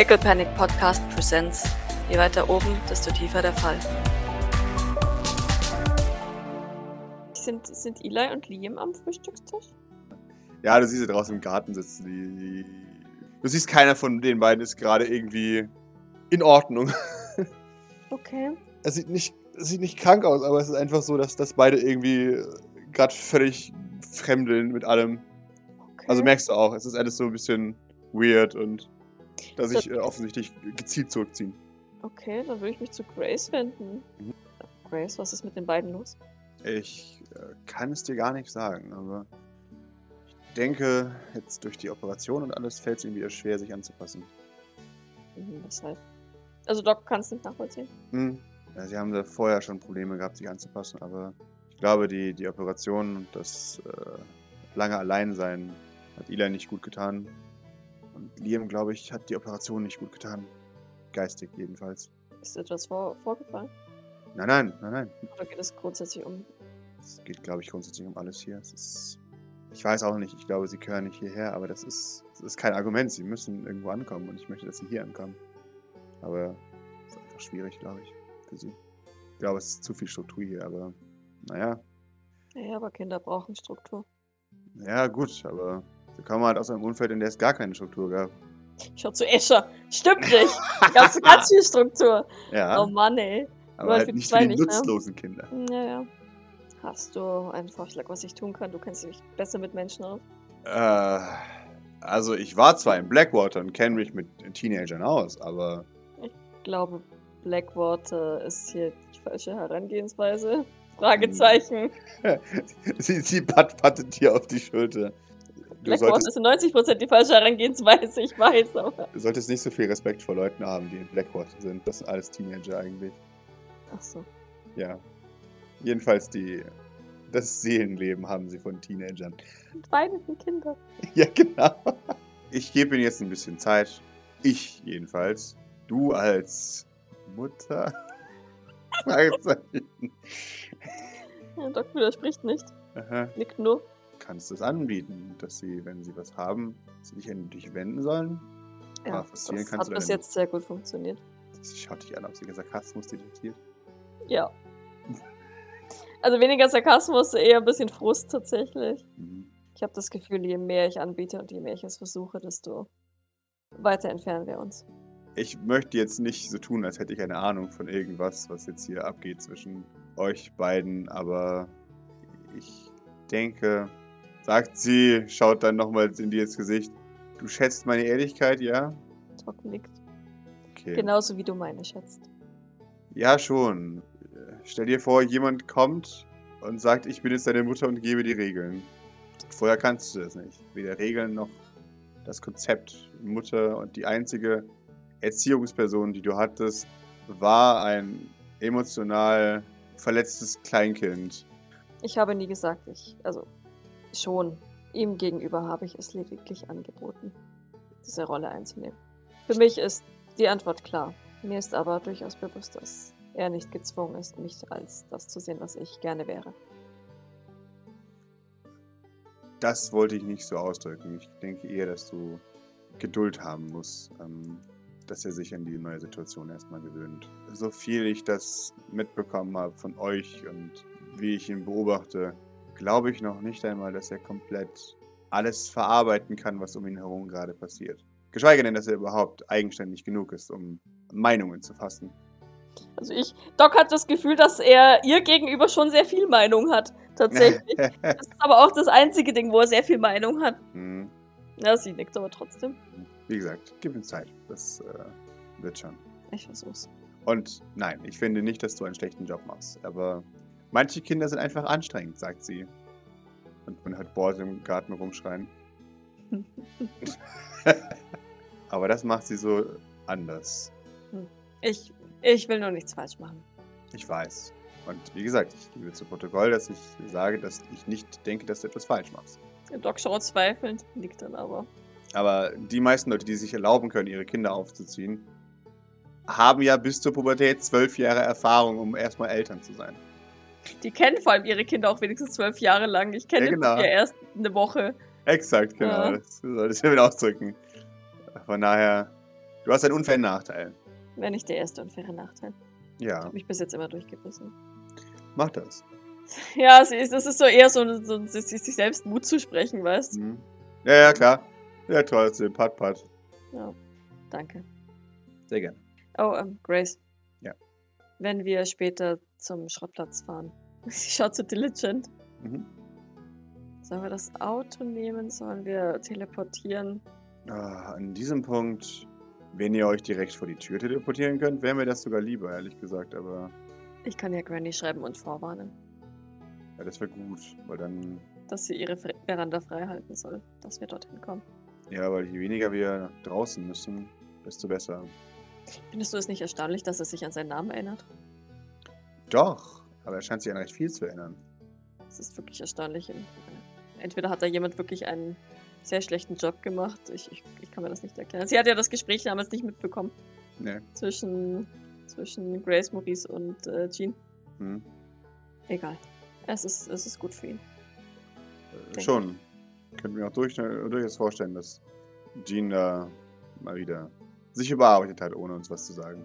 Pickle Panic Podcast Presents. Je weiter oben, desto tiefer der Fall. Sind, sind Eli und Liam am Frühstückstisch? Ja, du siehst sie draußen im Garten sitzen. Die, die, du siehst, keiner von den beiden ist gerade irgendwie in Ordnung. Okay. Es sieht nicht, es sieht nicht krank aus, aber es ist einfach so, dass, dass beide irgendwie gerade völlig fremdeln mit allem. okay. Also merkst du auch, es ist alles so ein bisschen weird und dass sich äh, offensichtlich gezielt zurückziehen. Okay, dann würde ich mich zu Grace wenden. Mhm. Grace, was ist mit den beiden los? Ich äh, kann es dir gar nicht sagen, aber ich denke, jetzt durch die Operation und alles fällt es ihnen wieder schwer, sich anzupassen. Mhm, weshalb? Also Doc kann es nicht nachvollziehen. Hm. Ja, sie haben da vorher schon Probleme gehabt, sich anzupassen, aber ich glaube, die, die Operation und das äh, lange Alleinsein hat Eli nicht gut getan. Und Liam, glaube ich, hat die Operation nicht gut getan. Geistig jedenfalls. Ist etwas vor, vorgefallen? Nein, nein, nein, nein. Oder geht es grundsätzlich um. Es geht, glaube ich, grundsätzlich um alles hier. Es ist, ich weiß auch nicht, ich glaube, sie gehören nicht hierher, aber das ist, das ist kein Argument. Sie müssen irgendwo ankommen und ich möchte, dass sie hier ankommen. Aber es ist einfach schwierig, glaube ich, für sie. Ich glaube, es ist zu viel Struktur hier, aber naja, Ja, aber Kinder brauchen Struktur. ja, gut, aber sie kommen halt aus einem Umfeld, in der es gar keine Struktur gab. Schau zu Escher. Stimmt nicht. Ganz, ganz viel Struktur. Ja, Oh Mann, ey. aber halt nicht für die nicht, ne? nutzlosen Kinder. Naja. Hast du einen Vorschlag, was ich tun kann? Du kennst dich besser mit Menschen aus. Äh, also ich war zwar in Blackwater und kenne mich mit Teenagern aus, aber Ich glaube, Blackwater ist hier die falsche Herangehensweise. Fragezeichen. sie, sie pat, pattet dir auf die Schulter. Blackwater ist in 90% die falsche Herangehensweise, ich weiß, aber. du solltest nicht so viel Respekt vor Leuten haben, die in Blackwater sind. Das sind alles Teenager eigentlich. Ach so. Ja. Jedenfalls die. Das Seelenleben haben sie von Teenagern. Und sind Kinder. Ja, genau. Ich gebe ihnen jetzt ein bisschen Zeit. Ich jedenfalls. Du als Mutter? Fragezeichen. Ja, Doc widerspricht nicht. Aha. Nickt nur. Kannst es anbieten, dass sie, wenn sie was haben, sich an dich wenden sollen? Ja, Ah, das hat bis jetzt sehr gut funktioniert. Das schaut dich an, ob sie Sarkasmus detektiert. Ja. Also weniger Sarkasmus, eher ein bisschen Frust tatsächlich. Mhm. Ich habe das Gefühl, je mehr ich anbiete und je mehr ich es versuche, desto weiter entfernen wir uns. Ich möchte jetzt nicht so tun, als hätte ich eine Ahnung von irgendwas, was jetzt hier abgeht zwischen euch beiden, aber ich denke, sagt sie, schaut dann nochmal in dir ins Gesicht. Du schätzt meine Ehrlichkeit, ja? Doc nickt. Okay. Genauso wie du meine schätzt. Ja, schon. Stell dir vor, jemand kommt und sagt, ich bin jetzt deine Mutter und gebe die Regeln. Vorher kannst du das nicht. Weder Regeln noch das Konzept Mutter und die einzige Erziehungsperson, die du hattest, war ein emotional verletztes Kleinkind. Ich habe nie gesagt, ich. Also, schon. Ihm gegenüber habe ich es lediglich angeboten, diese Rolle einzunehmen. Für mich ist die Antwort klar. Mir ist aber durchaus bewusst, dass er nicht gezwungen ist, mich als das zu sehen, was ich gerne wäre. Das wollte ich nicht so ausdrücken. Ich denke eher, dass du Geduld haben musst, ähm, dass er sich an die neue Situation erstmal gewöhnt. So viel ich das mitbekommen habe von euch und wie ich ihn beobachte, glaube ich noch nicht einmal, dass er komplett alles verarbeiten kann, was um ihn herum gerade passiert. Geschweige denn, dass er überhaupt eigenständig genug ist, um Meinungen zu fassen. Also ich, Doc hat das Gefühl, dass er ihr gegenüber schon sehr viel Meinung hat. Tatsächlich. das ist aber auch das einzige Ding, wo er sehr viel Meinung hat. Hm, Ja, sie nickt aber trotzdem. Wie gesagt, gib ihm Zeit. Das äh, wird schon. Ich versuch's. Und nein, ich finde nicht, dass du einen schlechten Job machst. Aber manche Kinder sind einfach anstrengend, sagt sie. Und man hört Boris im Garten rumschreien. Aber das macht sie so anders. Ich, ich will nur nichts falsch machen. Ich weiß. Und wie gesagt, ich gebe zu Protokoll, dass ich sage, dass ich nicht denke, dass du etwas falsch machst. Der Doc schaut zweifelnd, nickt dann aber. Aber die meisten Leute, die sich erlauben können, ihre Kinder aufzuziehen, haben ja bis zur Pubertät zwölf Jahre Erfahrung, um erstmal Eltern zu sein. Die kennen vor allem ihre Kinder auch wenigstens zwölf Jahre lang. Ich kenne Ja, genau. ja erst eine Woche. Exakt, genau. Ja. Das soll ich damit ausdrücken. Von daher, Du hast einen unfairen Nachteil. Wäre nicht der erste unfaire Nachteil. Ich Ja, habe mich bis jetzt immer durchgebissen. mach das. Ja, das ist so eher so, so sich sich selbst Mut zu sprechen, weißt du? Mhm. Ja, ja, klar. Ja, trotzdem. Pat, pat. Ja, danke. Sehr gerne. Oh, ähm, Grace. Wenn wir später zum Schrottplatz fahren. Sie schaut so diligent. Mhm. Sollen wir das Auto nehmen? Sollen wir teleportieren? Ah, an diesem Punkt, wenn ihr euch direkt vor die Tür teleportieren könnt, wäre mir das sogar lieber, ehrlich gesagt. Aber Ich kann ja Granny schreiben und vorwarnen, ja, das wäre gut, weil dann, dass sie ihre Veranda frei halten soll, dass wir dorthin kommen. ja, weil je weniger wir draußen müssen, desto besser. Findest du es nicht erstaunlich, dass er sich an seinen Namen erinnert? Doch, aber er scheint sich an recht viel zu erinnern. Das ist wirklich erstaunlich. Entweder hat da jemand wirklich einen sehr schlechten Job gemacht. Ich, ich, ich kann mir das nicht erklären. Sie hat ja das Gespräch damals nicht mitbekommen Ne. zwischen, zwischen Grace, Maurice und äh, Jean. Hm. Egal. Es ist, es ist gut für ihn. Äh, schon. Könnte mir auch durch, durchaus vorstellen, dass Jean da mal wieder sich überarbeitet hat, ohne uns was zu sagen.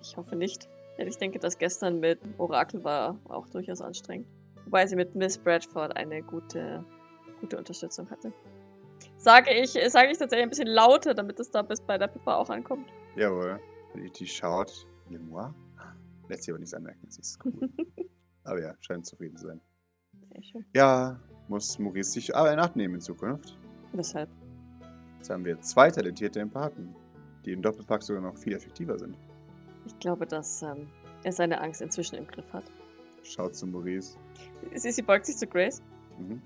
Ich hoffe nicht. Ich denke, das gestern mit Orakel war auch durchaus anstrengend. Wobei sie mit Miss Bradford eine gute, gute Unterstützung hatte. Sage ich, sage ich tatsächlich ein bisschen lauter, damit es da bis bei der Pippa auch ankommt. Jawohl. Wenn die schaut, Le moi? Lässt sich aber nichts anmerken, das ist cool. aber ja, scheint zufrieden zu sein. Sehr schön. Ja, muss Maurice sich aber in Acht nehmen in Zukunft. Weshalb? Jetzt haben wir zwei talentierte Empathen, die im Doppelpack sogar noch viel effektiver sind. Ich glaube, dass ähm, er seine Angst inzwischen im Griff hat. Schaut zu Maurice. Sie, sie beugt sich zu Grace. Mhm.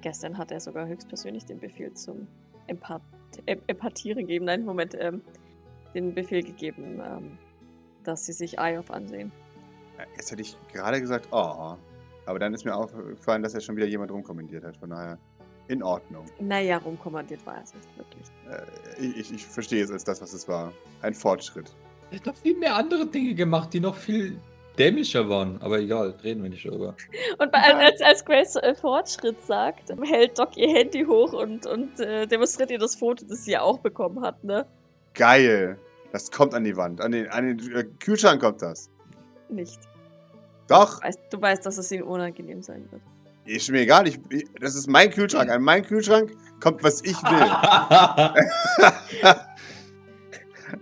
Gestern hat er sogar höchstpersönlich den Befehl zum Empath em Empathieren gegeben. Nein, Moment, ähm, den Befehl gegeben, ähm, dass sie sich Eyof ansehen. Jetzt hätte ich gerade gesagt, oh. Aber dann ist mir aufgefallen, dass er schon wieder jemand rumkommentiert hat. Von daher, in Ordnung. Naja, rumkommandiert war es nicht wirklich. Äh, ich, ich, ich verstehe es als das, was es war. Ein Fortschritt. Er hat noch viel mehr andere Dinge gemacht, die noch viel dämlicher waren. Aber egal, reden wir nicht darüber. Und bei, als, als Grace äh, Fortschritt sagt, hält Doc ihr Handy hoch und, und äh, demonstriert ihr das Foto, das sie ja auch bekommen hat, ne? Geil. Das kommt an die Wand. An den, an den äh, Kühlschrank kommt das. Nicht. Doch. Weißt, du weißt, dass es ihnen unangenehm sein wird. Ist mir egal. Ich, ich, das ist mein Kühlschrank. An meinen Kühlschrank kommt, was ich will.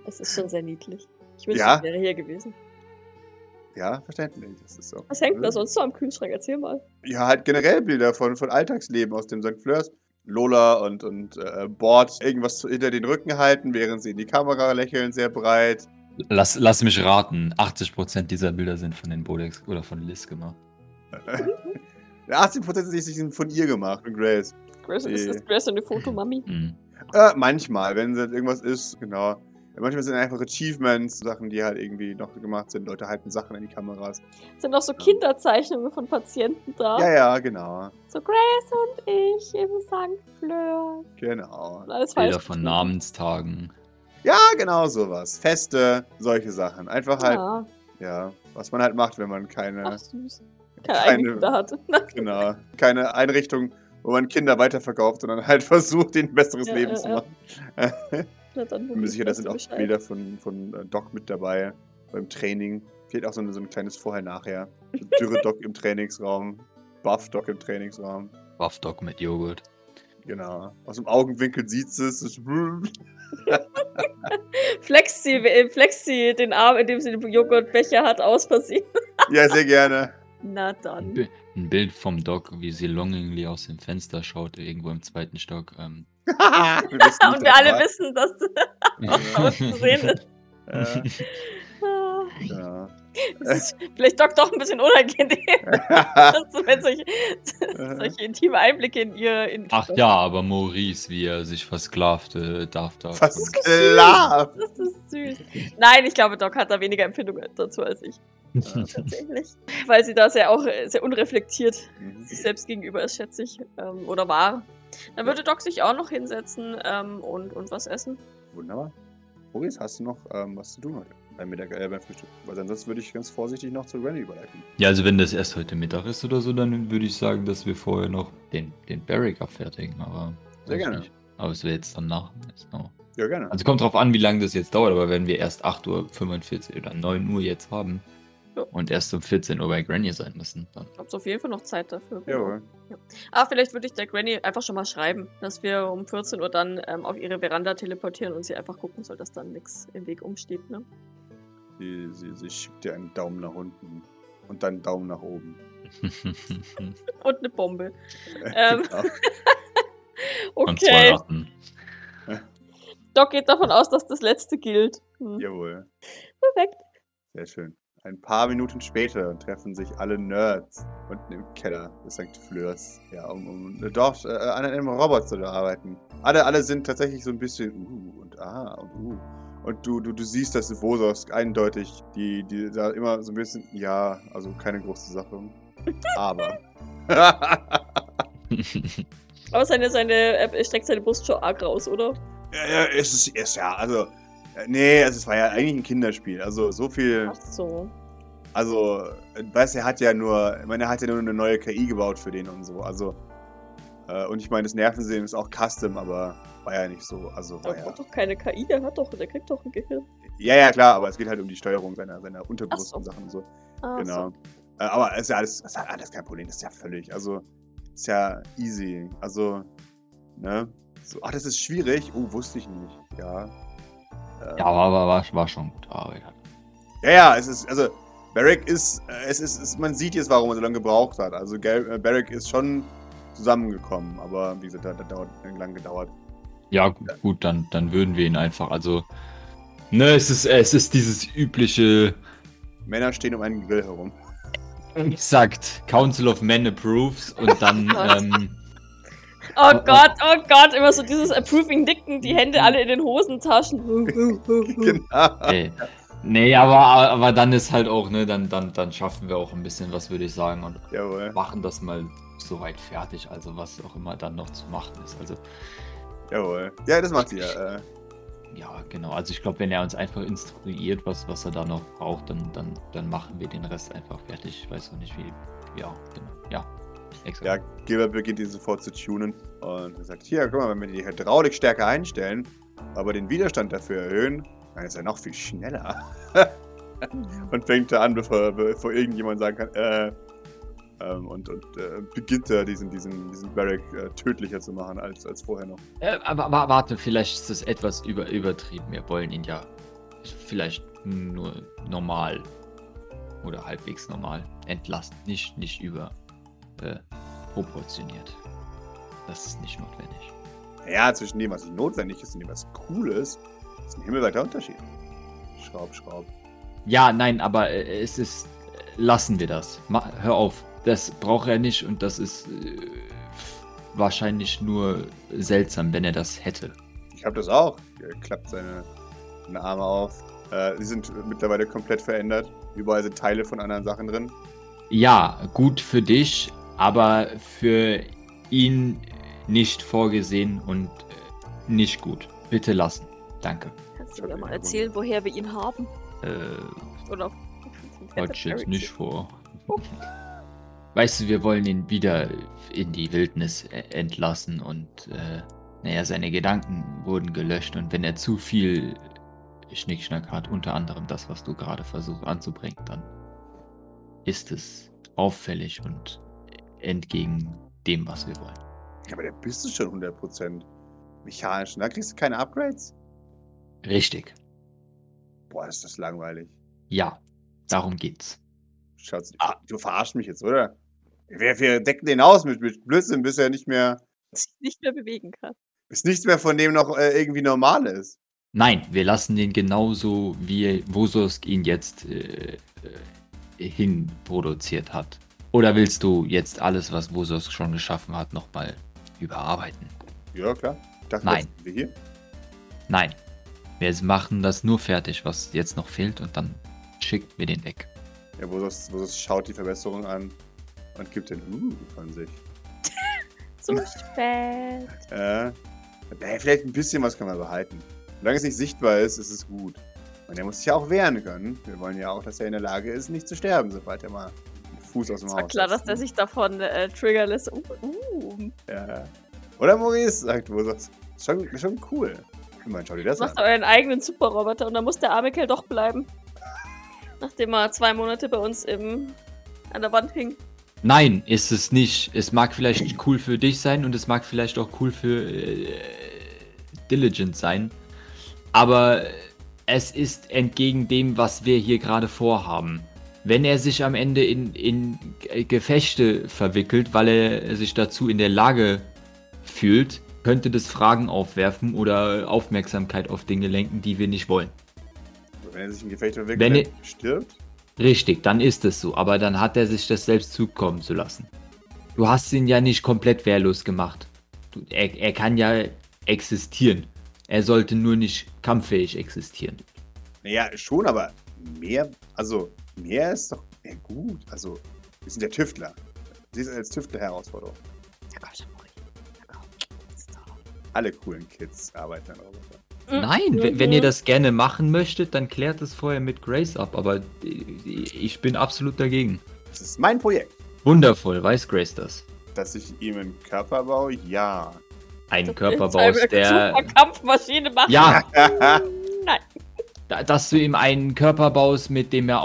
Es ist schon sehr niedlich. Ich wünschte, Ja? ich wäre hier gewesen. ja, verständlich. Das ist so. Was hängt da sonst so am Kühlschrank? Erzähl mal. Ja, halt generell Bilder von, von Alltagsleben aus dem St. Fleurs. Lola und, und äh, Bord irgendwas hinter den Rücken halten, während sie in die Kamera lächeln, sehr breit. lass, lass mich raten, 80% dieser Bilder sind von den Bodex oder von Liz gemacht. 80% sind von ihr gemacht, von Grace. Grace, ist, Nee. ist Grace eine Fotomami? Mhm. Äh, manchmal, wenn es irgendwas ist, genau. Manchmal sind einfach Achievements, Sachen, die halt irgendwie noch gemacht sind. Leute halten Sachen in die Kameras. Sind auch so Kinderzeichnungen von Patienten da? Ja, ja, genau. So Grace und ich im St. Fleur. Genau. Alles falsch. Bilder von. Namenstagen. Ja, genau sowas. Feste, solche Sachen. Einfach halt, ja, Ja, was man halt macht, wenn man keine, ach süß. Keine eigenen Kinder hat. genau, keine Einrichtung, wo man Kinder weiterverkauft, sondern halt versucht, ihnen ein besseres Ja, Leben ja, zu ja. machen. Na, dann Ich bin mir sicher, da sind auch Bescheid. Bilder von, von äh, Doc mit dabei beim Training. Fehlt auch so ein, so ein kleines Vorher-Nachher. Dürre Doc im Trainingsraum, Buff Doc im Trainingsraum. Buff Dog mit Joghurt. Genau. Aus dem Augenwinkel sieht es. es. Flext sie, äh, flext sie den Arm, indem sie den Joghurtbecher hat, aus Versehen. Ja, sehr gerne. Na Ein, dann. Ein Bild vom Dog, wie sie longingly aus dem Fenster schaut, irgendwo im zweiten Stock. Ähm, Und wir alle war. wissen, dass was da unten zu sehen ist. Äh, ja. Das ist vielleicht Doc doch ein bisschen unangenehm, wenn solche, solche intime Einblicke in ihr. In Ach ja, aber Maurice, wie er sich versklavte, darf da. Klar. Das ist süß. Nein, ich glaube, Doc hat da weniger Empfindung dazu als ich. Tatsächlich. Weil sie da sehr auch äh, sehr unreflektiert Mhm. sich selbst gegenüber ist, schätze ich. Ähm, oder war. Dann würde Doc sich auch noch hinsetzen ähm, und, und was essen. Wunderbar. Maurice, hast du noch ähm, was zu tun heute? Beim, Mittag, äh, beim Frühstück. Weil ansonsten würde ich ganz vorsichtig noch zu Rennie überleiten. Ja, also wenn das erst heute Mittag ist oder so, dann würde ich sagen, dass wir vorher noch den, den Barrick abfertigen. Aber Sehr gerne. nicht. Aber es wäre jetzt dann nach. Ist noch- Ja, gerne. Also kommt drauf an, wie lange das jetzt dauert, aber wenn wir erst 8.45 Uhr oder 9 Uhr jetzt haben Ja. und erst um 14 Uhr bei Granny sein müssen, dann. Ich habe auf jeden Fall noch Zeit dafür. Jawohl. Ah, vielleicht würde ich der Granny einfach schon mal schreiben, dass wir um 14 Uhr dann ähm, auf ihre Veranda teleportieren und sie einfach gucken soll, dass dann nichts im Weg umsteht, ne? Sie, sie, sie schickt dir einen Daumen nach unten und dann einen Daumen nach oben. Und eine Bombe. Ähm, Genau. Und zwei Okay. Ratten. Doc geht davon aus, dass das letzte gilt. Hm. Jawohl. Perfekt. Sehr schön. Ein paar Minuten später treffen sich alle Nerds unten im Keller des St. Fleurs, ja, um, um dort äh, an einem Roboter zu arbeiten. Alle, alle sind tatsächlich so ein bisschen uh und ah und uh. Und du, du, du siehst, dass Vosos eindeutig, die, die da immer so ein bisschen, ja, also keine große Sache. Aber. Aber seine, seine, er streckt seine Brust schon arg raus, oder? ja, ja, es ist, es, ja, also. Nee, also es war ja eigentlich ein Kinderspiel. Also so viel. Ach so. Also, weißt du, er hat ja nur, ich meine, er hat ja nur eine neue KI gebaut für den und so. Also, äh, und ich meine, das Nervensystem ist auch Custom, aber war ja nicht so. Also, war ja. braucht doch keine KI, der hat doch, der kriegt doch ein Gehirn. Ja, ja, klar, aber es geht halt um die Steuerung seiner, seiner Unterbrust so. und Sachen und so. Ah, genau. Äh, aber es ist ja alles, es ist ja alles kein Problem, das ist ja völlig, also, ist ja easy. Also, ne? So, ach, das ist schwierig. Oh, wusste ich nicht. Ja. Ja, aber war, war, war schon gute Arbeit. Ja, ja, es ist, also, Barrick ist, äh, es ist, es, man sieht jetzt, warum er so lange gebraucht hat. Also, Gal- äh, Barrick ist schon zusammengekommen, aber wie gesagt, da hat dauert, lang gedauert. Ja, gut, gut dann, dann würden wir ihn einfach, also. Ne, es ist, es ist dieses übliche, Männer stehen um einen Grill herum. sagt Council of Men approves und dann, Gott. ähm, Oh Gott, oh Gott, immer so dieses Approving Nicken, die Hände alle in den Hosentaschen. genau. ey, nee, aber, aber dann ist halt auch, ne, dann, dann, dann schaffen wir auch ein bisschen was, würde ich sagen, und Jawohl. machen das mal soweit fertig, also was auch immer dann noch zu machen ist. Also, Jawohl. Ja, das macht sie ja. Äh, ja, genau. Also ich glaube, wenn er uns einfach instruiert, was, was er da noch braucht, dann, dann, dann machen wir den Rest einfach fertig. Ich weiß auch nicht, wie. Ja, genau. Ja, exakt. ja, Gilbert beginnt ihn sofort zu tunen und er sagt, hier, guck mal, wenn wir die Hydraulik stärker einstellen, aber den Widerstand dafür erhöhen, dann ist er noch viel schneller. und fängt da an, bevor, bevor irgendjemand sagen kann, äh, ähm, und, und äh, beginnt da diesen, diesen, diesen Barrack äh, tödlicher zu machen als, als vorher noch. Äh, aber, aber warte, vielleicht ist das etwas über, übertrieben. Wir wollen ihn ja vielleicht nur normal oder halbwegs normal entlassen. Nicht, nicht über proportioniert. Das ist nicht notwendig. Ja, zwischen dem, was nicht notwendig ist und dem, was cool ist, ist ein himmelweiter Unterschied. Schraub, schraub. Ja, nein, aber äh, es ist. Lassen wir das. Ma hör auf. Das braucht er nicht und das ist äh, wahrscheinlich nur seltsam, wenn er das hätte. Ich habe das auch. Er klappt seine, seine Arme auf. Äh, sie sind mittlerweile komplett verändert. Überall sind Teile von anderen Sachen drin. Ja, gut für dich, aber für ihn nicht vorgesehen und äh, nicht gut. Bitte lassen. Danke. Kannst du mir mal erzählen, woher wir ihn haben? Äh, Oder hatte ich jetzt nicht vor. Weißt du, wir wollen ihn wieder in die Wildnis äh, entlassen und äh, naja, seine Gedanken wurden gelöscht und wenn er zu viel Schnickschnack hat, unter anderem das, was du gerade versuchst anzubringen, dann ist es auffällig und entgegen dem, was wir wollen. Ja, aber da bist du schon 100% mechanisch. Da kriegst du keine Upgrades? Richtig. Boah, ist das langweilig. Ja, darum geht's. Schatz, ah, du verarschst mich jetzt, oder? Wir, wir decken den aus mit, mit Blödsinn, bis er nicht mehr, nicht mehr bewegen kann. bis nichts mehr von dem noch äh, irgendwie normal ist. Nein, wir lassen den genauso, wie Wososk ihn jetzt äh, äh, hinproduziert hat. Oder willst du jetzt alles, was Wososk schon geschaffen hat, nochmal überarbeiten? Ja, klar. Ich dachte, Nein. das sind wir hier. Nein. Wir machen das nur fertig, was jetzt noch fehlt, und dann schicken wir den weg. Ja, wo das, wo das schaut die Verbesserung an und gibt den uh von sich. Zu spät. Äh, vielleicht ein bisschen was kann man behalten. Solange es nicht sichtbar ist, ist es gut. Und er muss sich ja auch wehren können. Wir wollen ja auch, dass er in der Lage ist, nicht zu sterben, sobald er mal einen Fuß aus dem Haus war klar, dass der sich davon äh, triggern lässt. Uh, uh. Ja. Oder Maurice sagt wo das Schon, schon cool. Immerhin, schau dir das Macht an. euren eigenen Superroboter und dann muss der arme Kerl doch bleiben. Nachdem er zwei Monate bei uns im, an der Wand hing. Nein, ist es nicht. Es mag vielleicht cool für dich sein und es mag vielleicht auch cool für äh, Diligent sein. Aber es ist entgegen dem, was wir hier gerade vorhaben. Wenn er sich am Ende in, in Gefechte verwickelt, weil er sich dazu in der Lage fühlt, könnte das Fragen aufwerfen oder Aufmerksamkeit auf Dinge lenken, die wir nicht wollen. Wenn er sich in Gefecht verwickelt, Wenn dann stirbt. Richtig, dann ist es so, aber dann hat er sich das selbst zukommen zu lassen. Du hast ihn ja nicht komplett wehrlos gemacht. Du, er, er kann ja existieren. Er sollte nur nicht kampffähig existieren. Naja, schon, aber mehr, also mehr ist doch mehr gut. Also, wir sind ja Tüftler. Siehst du als Tüftler Herausforderung. Ja, komm schon, Mori. Ja, komm. So. Alle coolen Kids arbeiten an Roboter. Nein, wenn, wenn ihr das gerne machen möchtet, dann klärt es vorher mit Grace ab, aber ich bin absolut dagegen. Das ist mein Projekt. Wundervoll, weiß Grace das. Dass ich ihm einen Körper baue, ja. Ein Das Körper eine baust, der. Super Kampfmaschine machen. Ja, Nein. da- dass du ihm einen Körper baust, mit dem er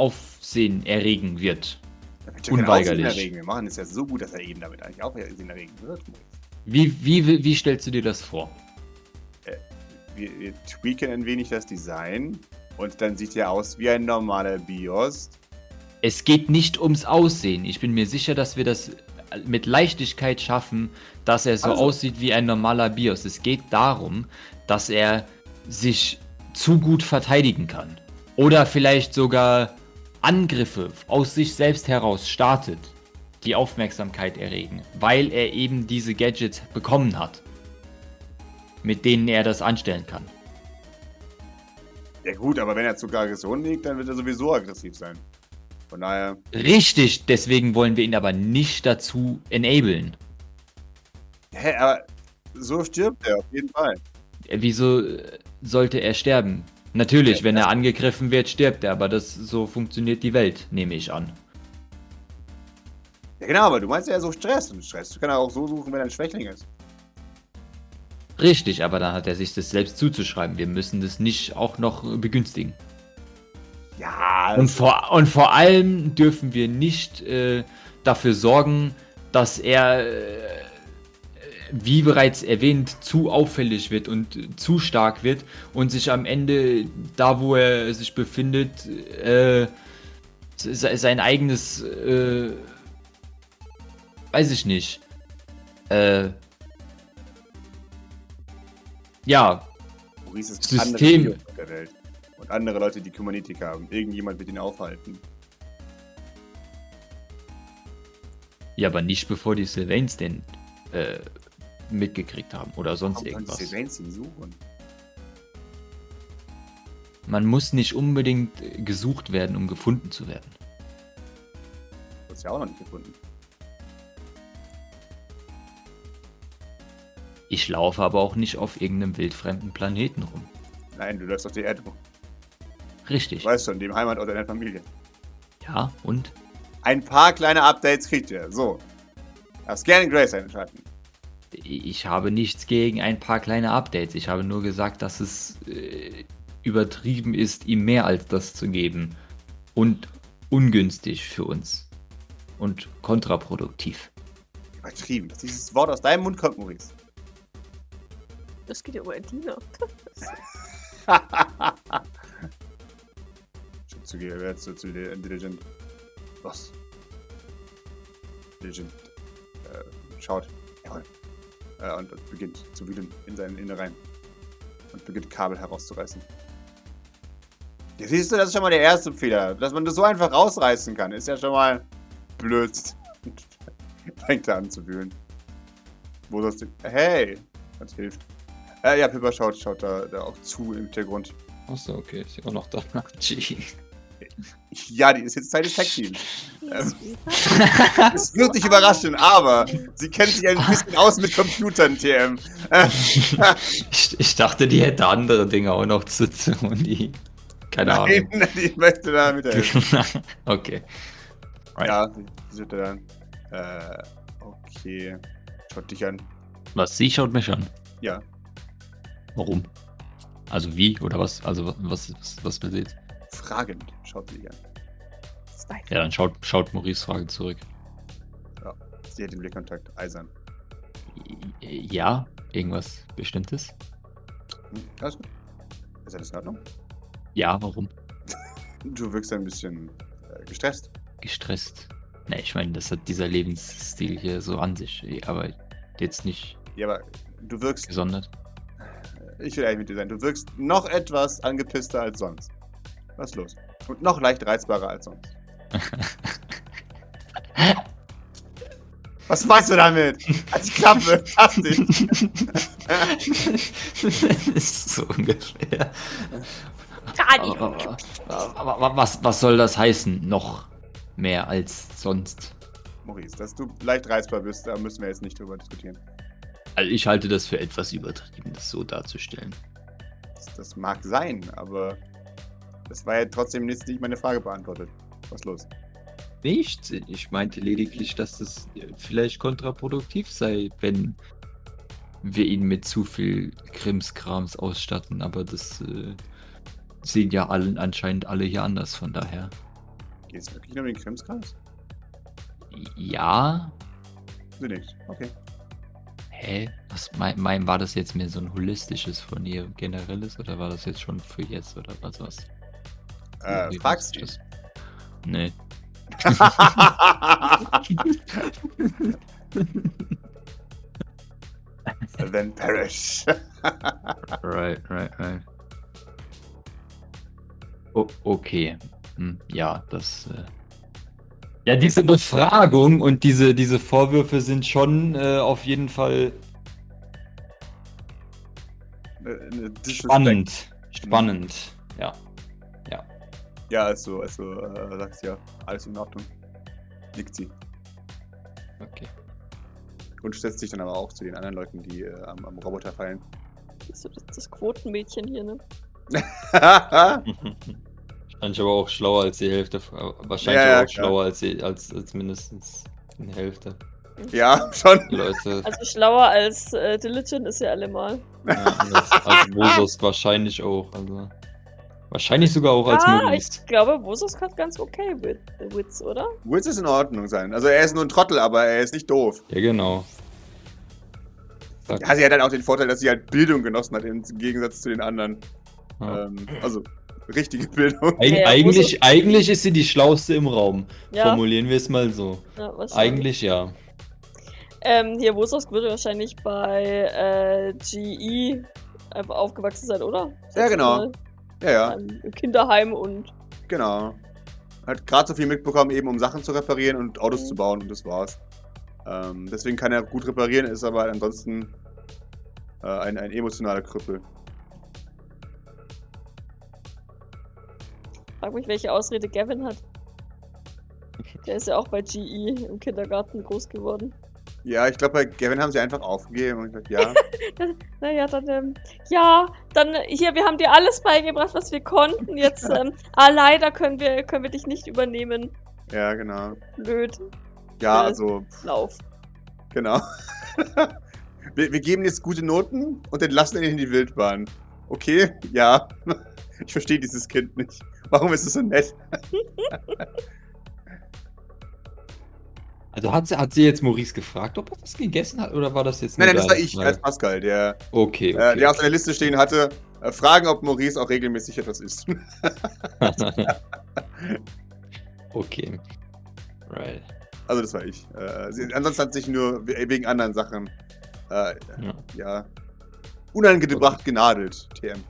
Aufsehen erregen wird. Kein Unweigerlich. Erregen. Wir machen es ja so gut, dass er eben damit eigentlich auch Aufsehen erregen wird. Wie, wie, wie stellst du dir das vor? Wir, wir tweaken ein wenig das Design und dann sieht er aus wie ein normaler BIOS. Es geht nicht ums Aussehen. Ich bin mir sicher, dass wir das mit Leichtigkeit schaffen, dass er so Also- aussieht wie ein normaler BIOS. Es geht darum, dass er sich zu gut verteidigen kann. Oder vielleicht sogar Angriffe aus sich selbst heraus startet, die Aufmerksamkeit erregen, weil er eben diese Gadgets bekommen hat, mit denen er das anstellen kann. Ja gut, aber wenn er zu Aggression liegt, dann wird er sowieso aggressiv sein. Von daher, Richtig, deswegen wollen wir ihn aber nicht dazu enablen. hä, aber so stirbt er auf jeden Fall. Äh, Wieso sollte er sterben? Natürlich, Ja, wenn er angegriffen wird, stirbt er, aber das so funktioniert die Welt, nehme ich an. Ja genau, aber du meinst ja so Stress und Stress. Du kannst auch so suchen, wenn er ein Schwächling ist. Richtig, aber dann hat er sich das selbst zuzuschreiben. Wir müssen das nicht auch noch begünstigen. Ja, Und vor, und vor allem dürfen wir nicht äh, dafür sorgen, dass er, äh, wie bereits erwähnt, zu auffällig wird und zu stark wird und sich am Ende, da wo er sich befindet, äh, se- sein eigenes, äh, weiß ich nicht, äh, ja, Maurice ist System. der Welt. Und andere Leute, die Kybernetik haben. Irgendjemand wird ihn aufhalten. ja, aber nicht bevor die Sylvains den äh, mitgekriegt haben oder sonst sollen irgendwas. suchen? Man muss nicht unbedingt gesucht werden, um gefunden zu werden. Du hast ja auch noch nicht gefunden. Ich laufe aber auch nicht auf irgendeinem wildfremden Planeten rum. Nein, du läufst auf die Erde rum. Richtig. Du weißt schon, dem Heimatort deiner Familie. Ja, und? Ein paar kleine Updates kriegt ihr. So. Darfst gerne Grace einschalten. Ich habe nichts gegen ein paar kleine Updates. Ich habe nur gesagt, dass es äh, übertrieben ist, ihm mehr als das zu geben. Und ungünstig für uns. Und kontraproduktiv. Übertrieben. Dass dieses Wort aus deinem Mund kommt, Maurice. Das geht ja über Edina. Schon zu gehen, wer zu, zu Diligent. Los. Diligent. Äh, schaut. Jawohl. Äh, und, beginnt zu wühlen in seinen Innereien. Und beginnt Kabel herauszureißen. Ja, siehst du, das ist schon mal der erste Fehler. Dass man das so einfach rausreißen kann, ist ja schon mal blöd. Fängt er an zu wühlen. Wo sollst du. Hey! Das hilft. Äh, ja, Pippa schaut, schaut da, da auch zu im Hintergrund. Achso, okay, ist immer noch da. Gee. Ja, die ist jetzt Teil des Tech-Teams. Ähm, Es wird dich überraschen, aber sie kennt sich ein bisschen aus mit Computern, TM. Ich, ich dachte, die hätte andere Dinge auch noch zu tun. Die, keine Ahnung. Nein, die möchte da mithelfen. okay. Ja, sie da dann. Äh, okay. Schaut dich an. Was? Sie schaut mich an. Ja. Warum? Also wie oder was? Also was, was, was, was will sie jetzt? Fragend schaut sie an. Ja, dann schaut, schaut Maurice Frage zurück. Sie hat den Blickkontakt eisern. Ja, irgendwas Bestimmtes? Hm, alles gut. Ist alles in Ordnung? Ja, warum? Du wirkst ein bisschen äh, gestresst. Gestresst. Ne, ich meine, das hat dieser Lebensstil hier so an sich, aber jetzt nicht Ja, aber du wirkst, gesondert. ich will ehrlich mit dir sein, du wirkst noch etwas angepisster als sonst. Was ist los? Und noch leicht reizbarer als sonst. Was machst du damit? Als Klappe, lass dich. ist so ungefähr. Aber, aber, aber was, was soll das heißen? Noch mehr als sonst. Maurice, dass du leicht reizbar bist, da müssen wir jetzt nicht drüber diskutieren. Also ich halte das für etwas übertrieben, das so darzustellen. Das, das mag sein, aber das war ja trotzdem jetzt nicht meine Frage beantwortet. Was ist los? Nichts. Ich meinte lediglich, dass das vielleicht kontraproduktiv sei, wenn wir ihn mit zu viel Krimskrams ausstatten. Aber das äh, sehen ja allen anscheinend alle hier anders. Von daher. Geht es wirklich nur um den Krimskreis? Ja. Nee, nicht. Okay. Hä? Was mein, mein, war das jetzt mehr so ein holistisches von ihr generelles oder war das jetzt schon für jetzt oder was was? Äh, das? Nee. Then perish. Right, right, right. O okay. Hm, ja, das. Äh... Ja, diese Befragung und diese, diese Vorwürfe sind schon äh, auf jeden Fall eine Disrespect. spannend. Spannend. Ja. Ja, also, also äh, sagst ja, alles in Ordnung. Nickt sie. Okay. Und setzt sich dann aber auch zu den anderen Leuten, die äh, am, am Roboter fallen. Das, das Quotenmädchen hier, ne? Wahrscheinlich aber auch schlauer als die Hälfte. äh, Wahrscheinlich Ja, ja, aber auch klar. schlauer als, die, als, als mindestens die Hälfte. ja, schon. Leute. Also schlauer als äh, Diligent ist ja allemal. ja, als, als Bosos wahrscheinlich auch. Also. Wahrscheinlich sogar auch als ah, Maurice. ich glaube, Vosos hat ganz okay with, Wits, oder? Witz ist in Ordnung sein. Also er ist nur ein Trottel, aber er ist nicht doof. Ja, genau. Sag, Ja, sie hat halt auch den Vorteil, dass sie halt Bildung genossen hat, im Gegensatz zu den anderen. ja. Ähm, also, richtige Bildung. Eig Ja, eigentlich, eigentlich ist sie die schlauste im Raum. Ja. Formulieren wir es mal so. Eigentlich ja. Ähm, hier, Vosos würde wahrscheinlich bei äh, GE einfach aufgewachsen sein, oder? Ja, genau. Mal. Ja, ja, Im Kinderheim und genau. Hat gerade so viel mitbekommen, eben um Sachen zu reparieren und Autos Mhm. zu bauen und das war's. Ähm, deswegen kann er gut reparieren, ist aber ansonsten äh, ein, ein emotionaler Krüppel. frag mich, welche Ausrede Gavin hat. Der ist ja auch bei GE im Kindergarten groß geworden. Ja, ich glaube, bei Gavin haben sie einfach aufgegeben und gesagt, ja, Naja, dann, ähm, ja, dann äh, hier, wir haben dir alles beigebracht, was wir konnten. Jetzt, ähm, ah, leider können wir, können wir dich nicht übernehmen. ja, genau. Blöd, Ja, Äh. also, lauf. genau. wir, wir geben jetzt gute Noten und entlassen ihn in die Wildbahn. Okay, ja. Ich verstehe dieses Kind nicht. Warum ist es so nett? Also hat sie, hat sie jetzt Maurice gefragt, ob er das gegessen hat? Oder war das jetzt Nein, nein, das war ich als Pascal, der, Okay, äh, okay. der auf seiner Liste stehen hatte. Äh, fragen, ob Maurice auch regelmäßig etwas isst. okay. Right. also, das war ich. Äh, sie, ansonsten hat sich nur we- wegen anderen Sachen, äh, Ja. ja, unangebracht genadelt, TM.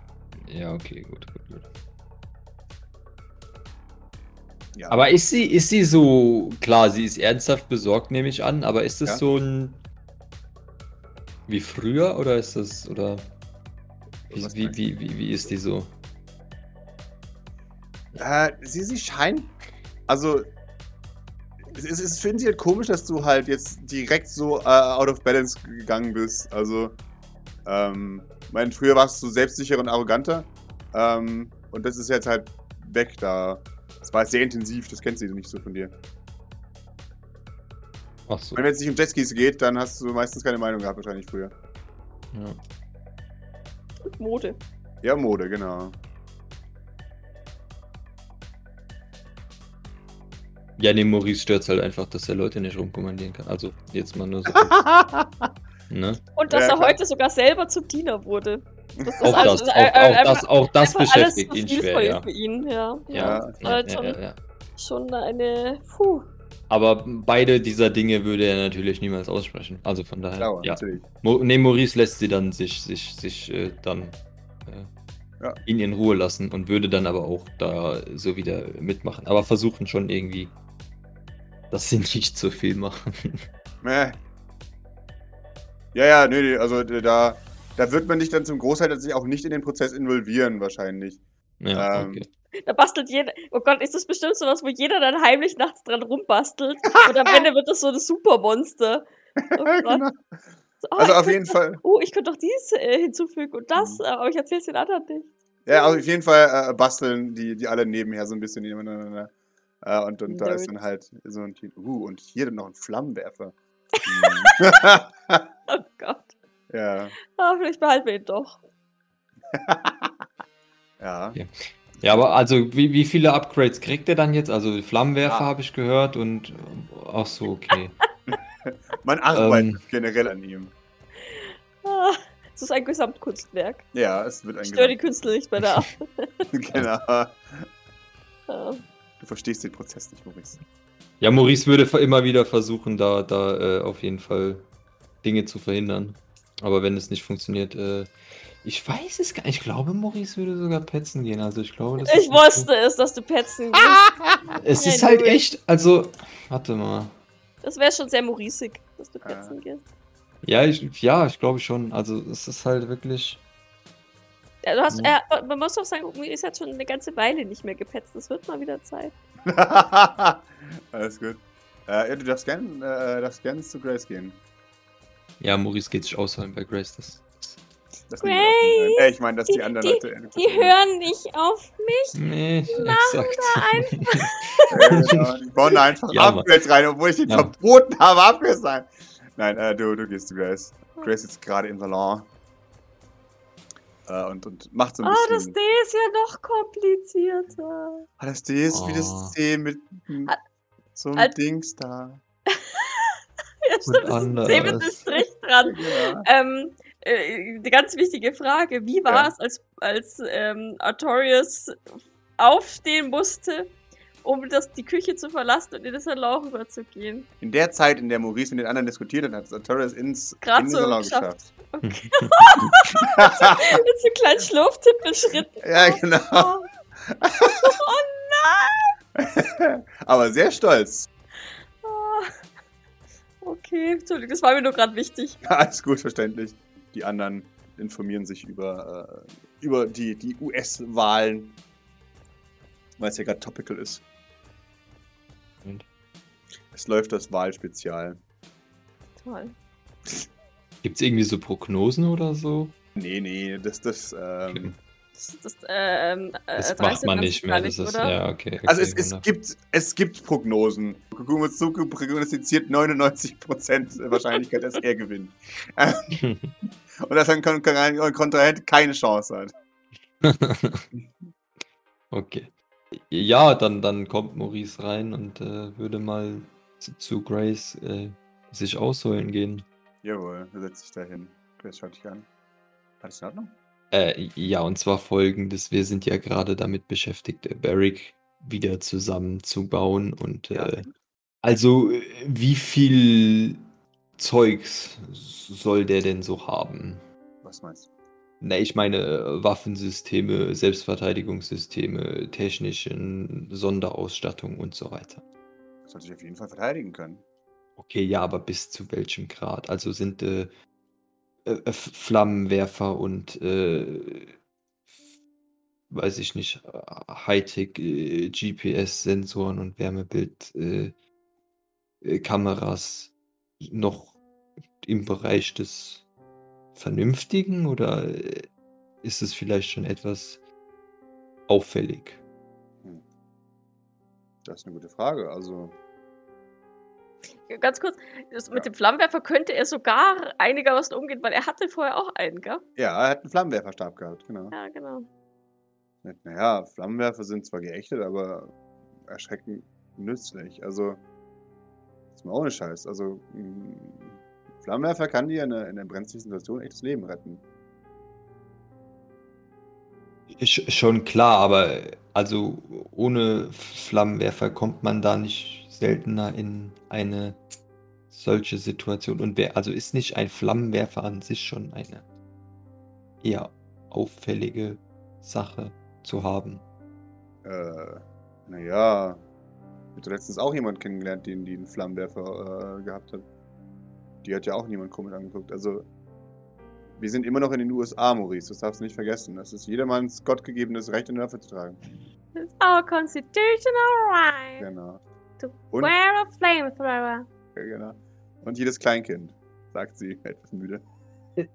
Ja, okay, gut, gut, gut. Ja. Aber ist sie, ist sie so, klar, sie ist ernsthaft besorgt, nehme ich an, aber ist das Ja. so ein wie früher oder ist das, oder wie, wie, wie, wie, wie ist die so? Äh, sie, sie scheint. Also. Es, es, es finden sie halt komisch, dass du halt jetzt direkt so äh, out of balance gegangen bist. Also. Ähm, ich meine, früher warst du selbstsicherer und arroganter. Ähm, und das ist jetzt halt weg da. Es war sehr intensiv, das kennst du nicht so von dir. Ach so. Wenn es nicht um Jetskis geht, dann hast du meistens keine Meinung gehabt, wahrscheinlich früher. Ja. Und Mode. Ja, Mode, genau. Ja, nee, Maurice stört halt einfach, dass er Leute nicht rumkommandieren kann. Also, jetzt mal nur so. ne? Und dass Ja, er klar. heute sogar selber zum Diener wurde. Das Auch das, auch, auch das, auch das beschäftigt alles ihn schwer, ja. für ihn, ja. Ja, Ja. ja, ja, schon. ja, ja. Schon eine. Puh. Aber beide dieser Dinge würde er natürlich niemals aussprechen. Also von daher. Klar, ja. natürlich. Mo nee, Maurice lässt sie dann sich, sich, sich äh, dann äh, Ja. ihn in Ruhe lassen und würde dann aber auch da so wieder mitmachen. Aber versuchen schon irgendwie, dass sie nicht zu viel machen. Mäh. Ja, ja, nee, nee, also äh, da, da wird man dich dann zum Großteil tatsächlich auch nicht in den Prozess involvieren, wahrscheinlich. ja, Ähm, okay. Da bastelt jeder. Oh Gott, ist das bestimmt sowas, wo jeder dann heimlich nachts dran rumbastelt? Und am Ende wird das so das Supermonster. Oh Gott. genau. So, oh, Also auf jeden Fall. Oh, ich könnte doch dies äh, hinzufügen und das, Mhm. aber ich erzähle es den anderen nicht. Ja, also auf jeden Fall äh, basteln die, die alle nebenher so ein bisschen nebeneinander. Äh, und und da ist dann halt so ein Team. Uh, und hier dann noch ein Flammenwerfer. Hm. Oh Gott. Ja, Ah, vielleicht behalten wir ihn doch. ja. Ja, aber also wie, wie viele Upgrades kriegt er dann jetzt? Also Flammenwerfer Ah. habe ich gehört und ach so, okay. Man arbeitet Ähm. generell an ihm. Ah, es ist ein Gesamtkunstwerk. Ja, es wird ein Ich störe die Künstler nicht bei der Arbeit. Genau. Ah. Du verstehst den Prozess nicht, Maurice. Ja, Maurice würde immer wieder versuchen, da, da äh, auf jeden Fall Dinge zu verhindern. Aber wenn es nicht funktioniert, äh, ich weiß es gar nicht. Ich glaube, Maurice würde sogar petzen gehen. Also ich glaube, das ist Ich nicht so- wusste es, dass du petzen gehst. Es ist halt echt, also, warte mal. Das wäre schon sehr morisig, dass du Ah. petzen gehst. Ja, ich, ja, ich glaube schon. Also es ist halt wirklich. Ja, du hast, äh, man muss doch sagen, Maurice hat schon eine ganze Weile nicht mehr gepetzt. Das wird mal wieder Zeit. Alles gut. Äh, ja, du darfst gern, äh, darfst gern zu Grace gehen. Ja, Maurice geht sich ausholen bei Grace. Das, das, Das jeden Fall. Äh, ich meine, dass die, Die- anderen die- Leute. Die hören nicht auf mich. nee, exakt. Äh, genau, die bauen da einfach Ja. Upgrades rein, obwohl ich den Ja. verboten habe, Upgrades rein. Nein, äh, du, du gehst zu Grace. Grace ist gerade im Salon. Äh, und, und macht so ein das bisschen. D ist ja noch komplizierter. Ah, das D ist wie Oh. das C mit so einem halt- Dings da. Ja, stimmt, das ist ein C mit einem anders. Strich dran. Genau. Ähm, äh, die ganz wichtige Frage: Wie war Ja. es, als, als ähm, Artorius aufstehen musste, um das, die Küche zu verlassen und in den Salon rüberzugehen? In der Zeit, in der Maurice mit den anderen diskutiert hat, hat Sartorius ins Grad in den so Salon geschafft. geschafft. Mit so kleinen Schlurftippelschritten. ja, genau. Oh, Aber sehr stolz. Okay, Entschuldigung, das war mir nur gerade wichtig. Alles gut, verständlich. Die anderen informieren sich über, äh, über die, die US-Wahlen. Weil es ja gerade topical ist. Und? Es läuft das Wahlspezial. Toll. Gibt es irgendwie so Prognosen oder so? Nee, nee, das, das, ähm, Das, das, ähm, äh, Das 13 macht man nicht mehr. Das ist, ja, okay. okay Also es, es, wunderbar. gibt, es gibt Prognosen. Kukumatsuku prognostiziert 99% Wahrscheinlichkeit, dass er gewinnt. Und dass ein Kon Kon Kontrahent keine Chance hat. okay. Ja, dann, dann kommt Maurice rein und äh, würde mal zu, zu Grace äh, sich ausholen gehen. Jawohl, er setzt sich da hin. Grace schaut dich an. Alles in Ordnung? Äh, ja, und zwar folgendes: Wir sind ja gerade damit beschäftigt, äh, Barrick wieder zusammenzubauen. Und Ja. äh, also, äh, wie viel Zeugs soll der denn so haben? Was meinst du? Na, ich meine äh, Waffensysteme, Selbstverteidigungssysteme, technischen Sonderausstattung und so weiter. Soll sich auf jeden Fall verteidigen können. Okay, ja, aber bis zu welchem Grad? Also sind äh, äh, F- Flammenwerfer und äh, weiß ich nicht, äh, Hightech äh, GPS-Sensoren und Wärmebild äh, äh, noch im Bereich des Vernünftigen oder äh, ist es vielleicht schon etwas auffällig? Das ist eine gute Frage. Also, Ganz kurz, das mit dem Flammenwerfer könnte er sogar einigermaßen umgehen, weil er hatte vorher auch einen, gell? Ja, er hat einen Flammenwerferstab gehabt, genau. Ja, genau. Naja, Flammenwerfer sind zwar geächtet, aber erschreckend nützlich. Also, ist mir ohne Scheiß. Also, ein Flammenwerfer kann dir in einer, in einer brenzlichen Situation echt das Leben retten. Sch- Schon klar, aber also ohne Flammenwerfer kommt man da nicht seltener in eine solche Situation. Und wer, also ist nicht ein Flammenwerfer an sich schon eine eher auffällige Sache zu haben? Äh, naja, ich hatte letztens auch jemand kennengelernt, den die einen Flammenwerfer äh, gehabt hat. Die hat ja auch niemand komisch angeguckt. Also, wir sind immer noch in den USA, Maurice. Das darfst du nicht vergessen. Das ist jedermanns gottgegebenes Recht, eine Waffe zu tragen. It's our constitutional right Genau. To Und- wear a flamethrower. Ja, genau. Und jedes Kleinkind, sagt sie, etwas müde.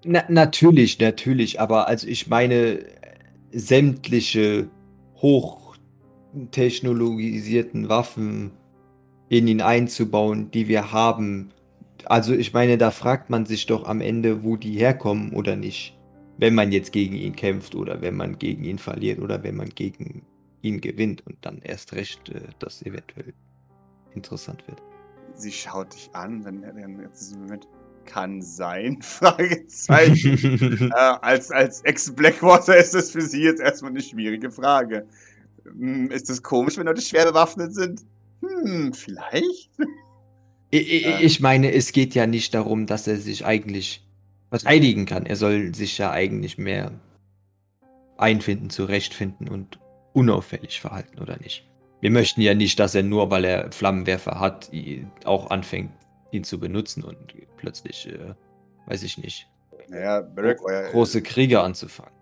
Na, natürlich, natürlich, aber also ich meine sämtliche hochtechnologisierten Waffen in ihn einzubauen, die wir haben. Also ich meine, da fragt man sich doch am Ende, wo die herkommen oder nicht. Wenn man jetzt gegen ihn kämpft oder wenn man gegen ihn verliert oder wenn man gegen ihn gewinnt und dann erst recht äh, das eventuell interessant wird. Sie schaut dich an, dann dann jetzt Moment kann sein, Fragezeichen. äh, als als Ex-Blackwater ist das für sie jetzt erstmal eine schwierige Frage. Hm, ist das komisch, wenn Leute schwer bewaffnet sind? Hm, vielleicht? Ich, Ja. ich meine, es geht ja nicht darum, dass er sich eigentlich verteidigen kann. Er soll sich ja eigentlich mehr einfinden, zurechtfinden und unauffällig verhalten, oder nicht? Wir möchten ja nicht, dass er nur, weil er Flammenwerfer hat, auch anfängt, ihn zu benutzen und plötzlich, äh, weiß ich nicht, Naja, Barrack war ja, große Kriege anzufangen.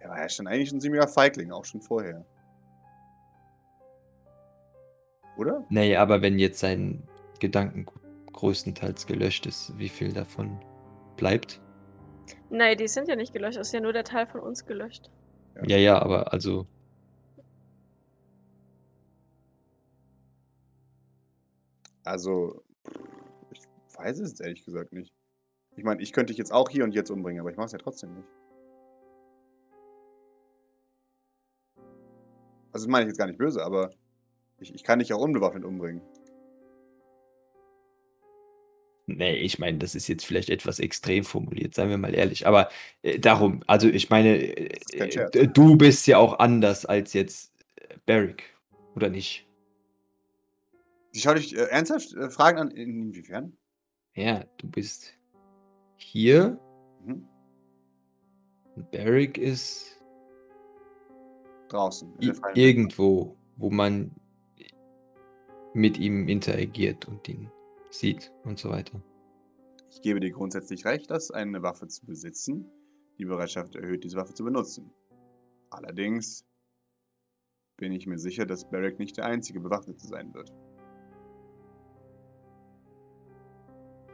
er war ja schon eigentlich ein ziemlicher Feigling, auch schon vorher. Oder? Naja, aber wenn jetzt sein Gedankengut größtenteils gelöscht ist, wie viel davon bleibt? Nein, die sind ja nicht gelöscht. Das ist ja nur der Teil von uns gelöscht. Ja, ja, aber also Also, ich weiß es ehrlich gesagt nicht. Ich meine, ich könnte dich jetzt auch hier und jetzt umbringen, aber ich mache es ja trotzdem nicht. Also, das meine ich jetzt gar nicht böse, aber ich, ich kann dich auch unbewaffnet umbringen. Nee, ich meine, das ist jetzt vielleicht etwas extrem formuliert, seien wir mal ehrlich. Aber äh, darum, also ich meine, äh, du bist ja auch anders als jetzt äh, Barrick, oder nicht? Sie schaut dich äh, ernsthaft äh, Fragen an, inwiefern? Ja, du bist hier Mhm. Barrick ist Draußen. irgendwo, wo man mit ihm interagiert und ihn sieht und so weiter. Ich gebe dir grundsätzlich recht, dass eine Waffe zu besitzen die Bereitschaft erhöht, diese Waffe zu benutzen. Allerdings bin ich mir sicher, dass Barrack nicht der einzige Bewaffnete sein wird.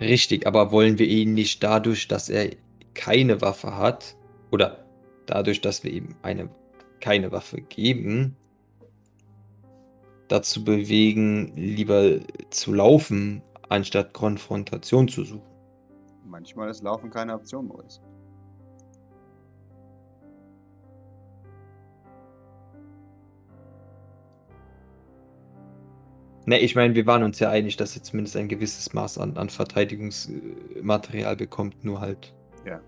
Richtig, aber wollen wir ihn nicht dadurch, dass er keine Waffe hat, oder dadurch, dass wir ihm eine, keine Waffe geben, dazu bewegen, lieber zu laufen, anstatt Konfrontation zu suchen? Manchmal ist Laufen keine Option, Maurice. Ne, ich meine, wir waren uns ja einig, dass er zumindest ein gewisses Maß an, an Verteidigungsmaterial bekommt, nur halt. Ja.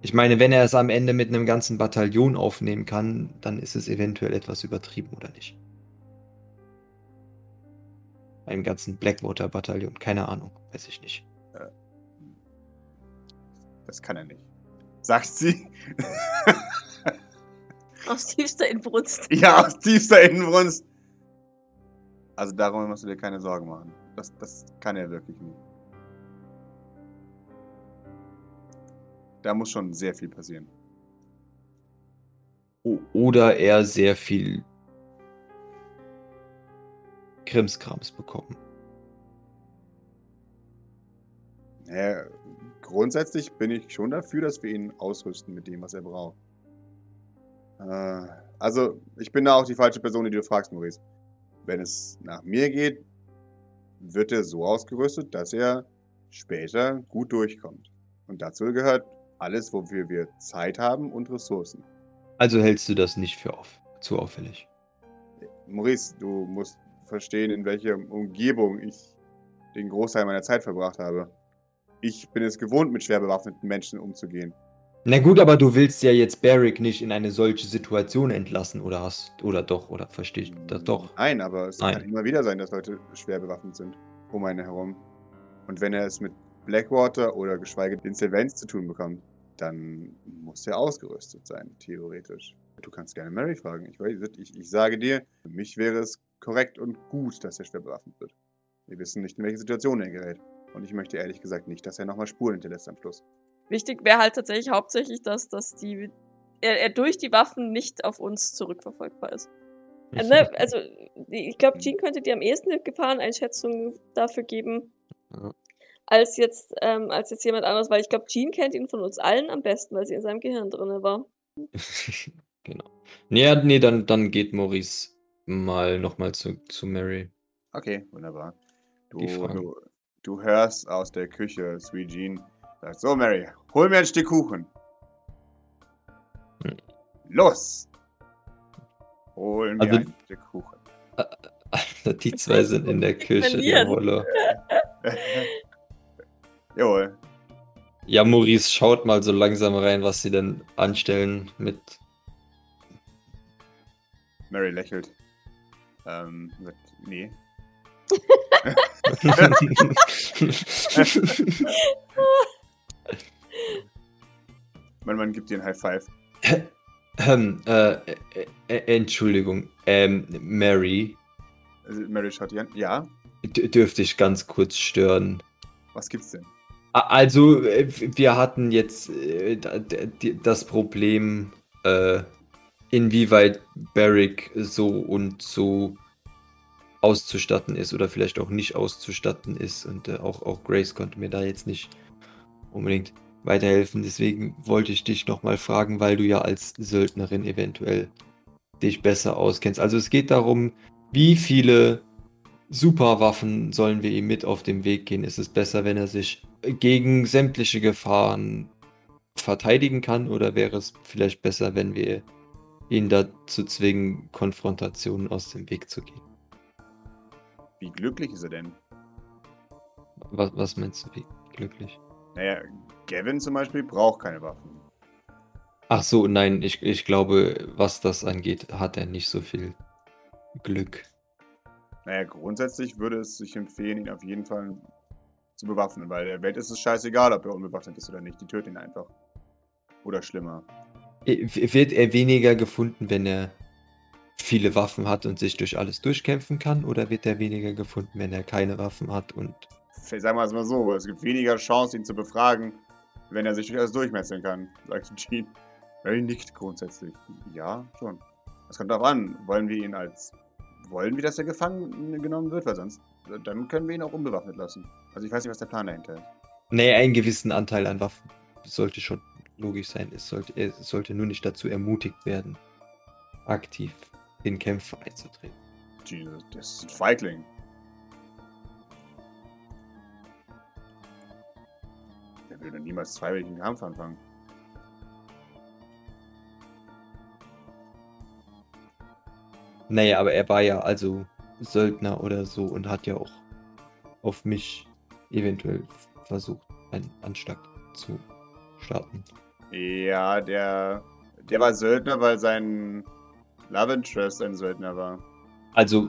Ich meine, wenn er es am Ende mit einem ganzen Bataillon aufnehmen kann, dann ist es eventuell etwas übertrieben, oder nicht? Einem ganzen Blackwater-Bataillon, keine Ahnung, weiß ich nicht. Das kann er nicht. Sagt sie. Aus tiefster Inbrunst. ja, aus tiefster Innenbrunst. Also darum musst du dir keine Sorgen machen. Das, das kann er wirklich nicht. Da muss schon sehr viel passieren. O oder er sehr viel Krimskrams bekommen. Naja, grundsätzlich bin ich schon dafür, dass wir ihn ausrüsten mit dem, was er braucht. Äh, also, ich bin da auch die falsche Person, die du fragst, Maurice. wenn es nach mir geht, wird er so ausgerüstet, dass er später gut durchkommt. Und dazu gehört alles, wofür wir Zeit haben und Ressourcen. Also hältst du das nicht für auf, zu auffällig? Maurice, du musst verstehen, in welcher Umgebung ich den Großteil meiner Zeit verbracht habe. Ich bin es gewohnt, mit schwer bewaffneten Menschen umzugehen. Na gut, aber du willst ja jetzt Barrick nicht in eine solche Situation entlassen, oder hast, oder doch, oder verstehe ich das doch? Nein, aber es Nein. kann immer wieder sein, dass Leute schwer bewaffnet sind um einen herum. Und wenn er es mit Blackwater oder geschweige denn Insolvenz zu tun bekommt, dann muss er ausgerüstet sein, theoretisch. Du kannst gerne Mary fragen. Ich, weiß, ich, ich sage dir, für mich wäre es korrekt und gut, dass er schwer bewaffnet wird. Wir wissen nicht, in welche Situation er gerät. Und ich möchte ehrlich gesagt nicht, dass er nochmal Spuren hinterlässt am Schluss. Wichtig wäre halt tatsächlich hauptsächlich, dass, dass die, er, er durch die Waffen nicht auf uns zurückverfolgbar ist. Äh, ne, also, ich glaube, Jean könnte dir am ehesten eine Gefahreneinschätzung dafür geben, Ja. als jetzt, ähm, als jetzt jemand anderes, weil ich glaube, Jean kennt ihn von uns allen am besten, weil sie in seinem Gehirn drin war. genau. Ja, nee, dann, dann geht Maurice mal nochmal zu, zu Mary. Okay, wunderbar. Du, du, du hörst aus der Küche, Sweet Jean, sagt, so Mary, hol mir ein Stück Kuchen. Hm. Los! Hol mir Also- ein Stück Kuchen. Die zwei sind in der Küche, der Verlieren. Wolle. Jawohl. Ja, Maurice schaut mal so langsam rein, was sie denn anstellen mit. Mary lächelt. Ähm, sagt, nee. Mein Mann gibt dir ein High Five. ähm, äh, äh, äh, Entschuldigung, ähm, Mary, Also Mary an. Ja, dürfte ich ganz kurz stören? was gibt's denn? Also, äh, wir hatten jetzt äh, das Problem, inwieweit Barrick so und so auszustatten ist oder vielleicht auch nicht auszustatten ist. Und auch, auch Grace konnte mir da jetzt nicht unbedingt weiterhelfen. Deswegen wollte ich dich nochmal fragen, weil du ja als Söldnerin eventuell dich besser auskennst. Also es geht darum, wie viele Superwaffen sollen wir ihm mit auf den Weg gehen? Ist es besser, wenn er sich gegen sämtliche Gefahren verteidigen kann oder wäre es vielleicht besser, wenn wir ihn dazu zwingen, Konfrontationen aus dem Weg zu gehen? Wie glücklich ist er denn? Was, was meinst du, wie glücklich? Naja, Gavin zum Beispiel braucht keine Waffen. Ach so, nein, ich, ich glaube, was das angeht, hat er nicht so viel Glück. Naja, grundsätzlich würde es sich empfehlen, ihn auf jeden Fall zu bewaffnen, weil der Welt ist es scheißegal, ob er unbewaffnet ist oder nicht. Die töten ihn einfach. Oder schlimmer. Äh, Wird er weniger gefunden, wenn er viele Waffen hat und sich durch alles durchkämpfen kann? Oder wird er weniger gefunden, wenn er keine Waffen hat und Sagen wir es mal so, es gibt weniger Chance, ihn zu befragen, wenn er sich durch alles durchmetzeln kann, sagt Jean. Mary nickt grundsätzlich. Ja, schon. Es kommt darauf an, wollen wir ihn als. Wollen wir, dass er gefangen genommen wird? Weil sonst. Dann können wir ihn auch unbewaffnet lassen. Also ich weiß nicht, was der Plan dahinter ist. Nee, einen gewissen Anteil an Waffen sollte schon logisch sein. Es sollte, er sollte nur nicht dazu ermutigt werden, aktiv in Kämpfe einzutreten. Jesus, das ist ein Feigling. Will doch niemals freiwilligen Kampf anfangen. Naja, aber er war ja also Söldner oder so und hat ja auch auf mich eventuell versucht, einen Anschlag zu starten. Ja, der. Der war Söldner, weil sein Love Interest ein Söldner war. Also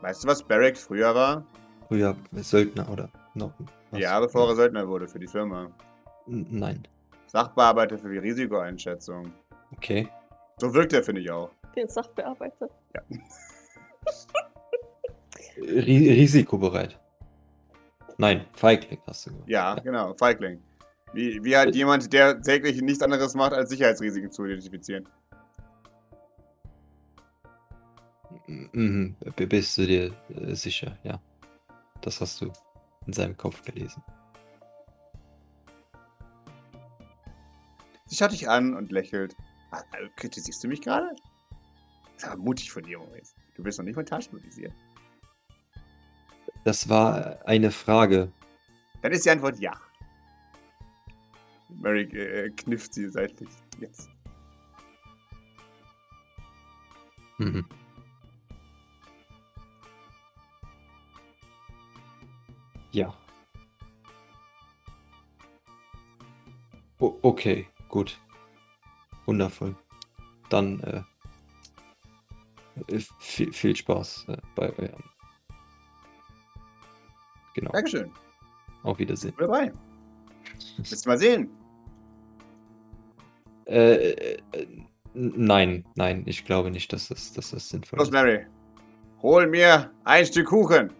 Weißt du, was Barrack früher war? früher Söldner oder noch was? Ja, bevor er Söldner wurde für die Firma. Nein. Sachbearbeiter für die Risikoeinschätzung. Okay. So wirkt er, finde ich auch. Den Sachbearbeiter. Ri risikobereit. Nein, Feigling hast du gesagt. Ja, genau, Feigling. Wie, wie halt jemand, der täglich nichts anderes macht, als Sicherheitsrisiken zu identifizieren. Mhm. B- Bist du dir äh, sicher, ja. Das hast du in seinem Kopf gelesen. Sie schaut dich an und lächelt. Ah, kritisierst du mich gerade? Das ist aber mutig von dir, Maurice. Du bist noch nicht mental stabilisiert. Das war eine Frage. Dann ist die Antwort ja. Mary äh, knifft sie seitlich. Jetzt. Mhm. Ja. O okay, gut. Wundervoll. Dann äh, viel, viel Spaß äh, bei eurem. Genau. Dankeschön. Auf Wiedersehen. Dabei. Willst du mal sehen? Äh, äh, nein, nein, ich glaube nicht, dass das, dass das sinnvoll Los, ist. Mary. Hol mir ein Stück Kuchen.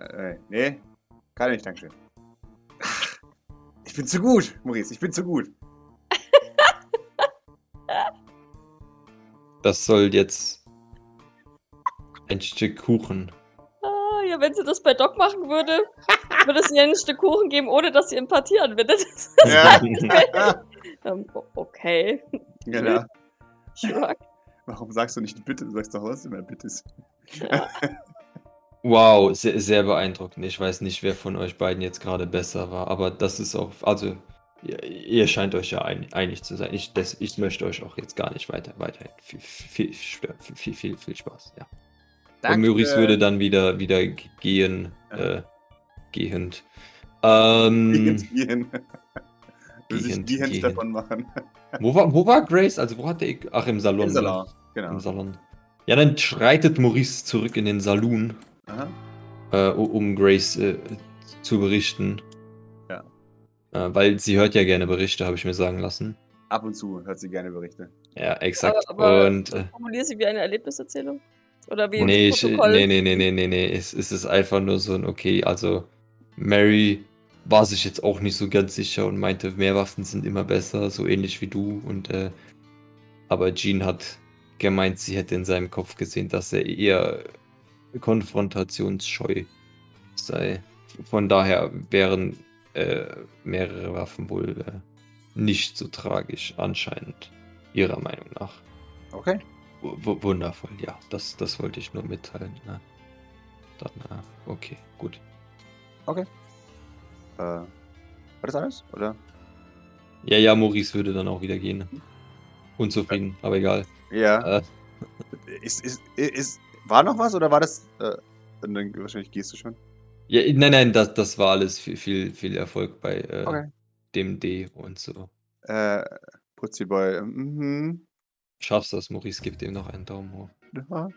Äh, nee. Kann nicht, Dankeschön. Ach, Ich bin zu gut, Maurice. Ich bin zu gut. Das soll jetzt ein Stück Kuchen. Ah, ja, wenn sie das bei Doc machen würde, würde es ihr ein Stück Kuchen geben, ohne dass sie Empathie anwendet. Ja. ähm, okay. genau. Warum sagst du nicht bitte? Du sagst doch, was immer bitte ist. Ja. Wow, sehr, sehr beeindruckend. Ich weiß nicht, wer von euch beiden jetzt gerade besser war, aber das ist auch, also ihr, ihr scheint euch ja ein, einig zu sein. Ich, das, ich möchte euch auch jetzt gar nicht weiter, weiterhin viel, viel, viel, viel, viel, Spaß. Ja. Und Maurice würde dann wieder, wieder gehen, äh, gehend. Ähm, Gehend, gehen. Will sich Gehend, davon machen. wo, war, wo war Grace? Also wo hatte ich? Ach, im Salon. Im Salon. Genau. Im Salon. Ja, dann schreitet Maurice zurück in den Saloon. Äh, um Grace äh, zu berichten. Ja. Äh, weil sie hört ja gerne Berichte, habe ich mir sagen lassen. Ab und zu hört sie gerne Berichte. Ja, exakt. Aber, aber Und äh, formulier sie wie eine Erlebniserzählung? Oder wie ein nee, ich, Protokoll? nee, nee, nee, nee, nee, nee. Es, es ist einfach nur so ein, okay, also Mary war sich jetzt auch nicht so ganz sicher und meinte, mehr Waffen sind immer besser, so ähnlich wie du. Und äh, aber Jean hat gemeint, sie hätte in seinem Kopf gesehen, dass er eher konfrontationsscheu sei. Von daher wären äh, mehrere Waffen wohl äh, nicht so tragisch, anscheinend, ihrer Meinung nach. Okay. W wundervoll, ja, das, das wollte ich nur mitteilen. Ne? Dann, äh, okay, gut. Äh, war das alles? Oder? Ja, ja, Maurice würde dann auch wieder gehen. Unzufrieden, aber egal. Ja. Äh, Ist, ist, ist, war noch was oder war das. Äh, dann wahrscheinlich gehst du schon. ja, nein, nein, das, das war alles viel, viel, viel Erfolg bei äh, Okay. dem D und so. Äh, Putziboy. Mhm. Schaffst das, Maurice gibt ihm noch einen Daumen hoch. Ja.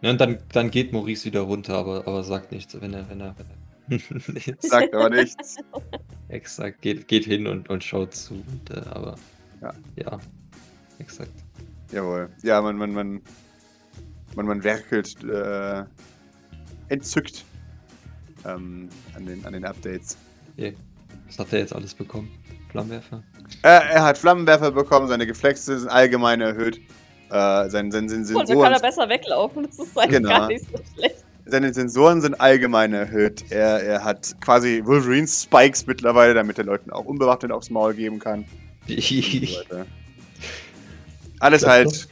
Ja, und dann, dann geht Maurice wieder runter, aber, aber sagt nichts, wenn er, wenn er, wenn er. Sagt aber nichts. exakt, geht, geht hin und, und schaut zu. Und, äh, aber Ja. ja, exakt. Jawohl. Ja, man, man, man, man, man werkelt äh, entzückt ähm, an, den, an den Updates. Yeah. Was hat er jetzt alles bekommen? Flammenwerfer? Äh, er hat Flammenwerfer bekommen, seine Geflexe sind allgemein erhöht. Äh, sein, sein, sein Und dann kann Sensoren, er besser weglaufen. Das ist eigentlich Genau. gar nicht so schlecht. seine Sensoren sind allgemein erhöht. Er, er hat quasi Wolverines Spikes mittlerweile, damit er Leuten auch unbewaffnet aufs Maul geben kann. Und. Alles halt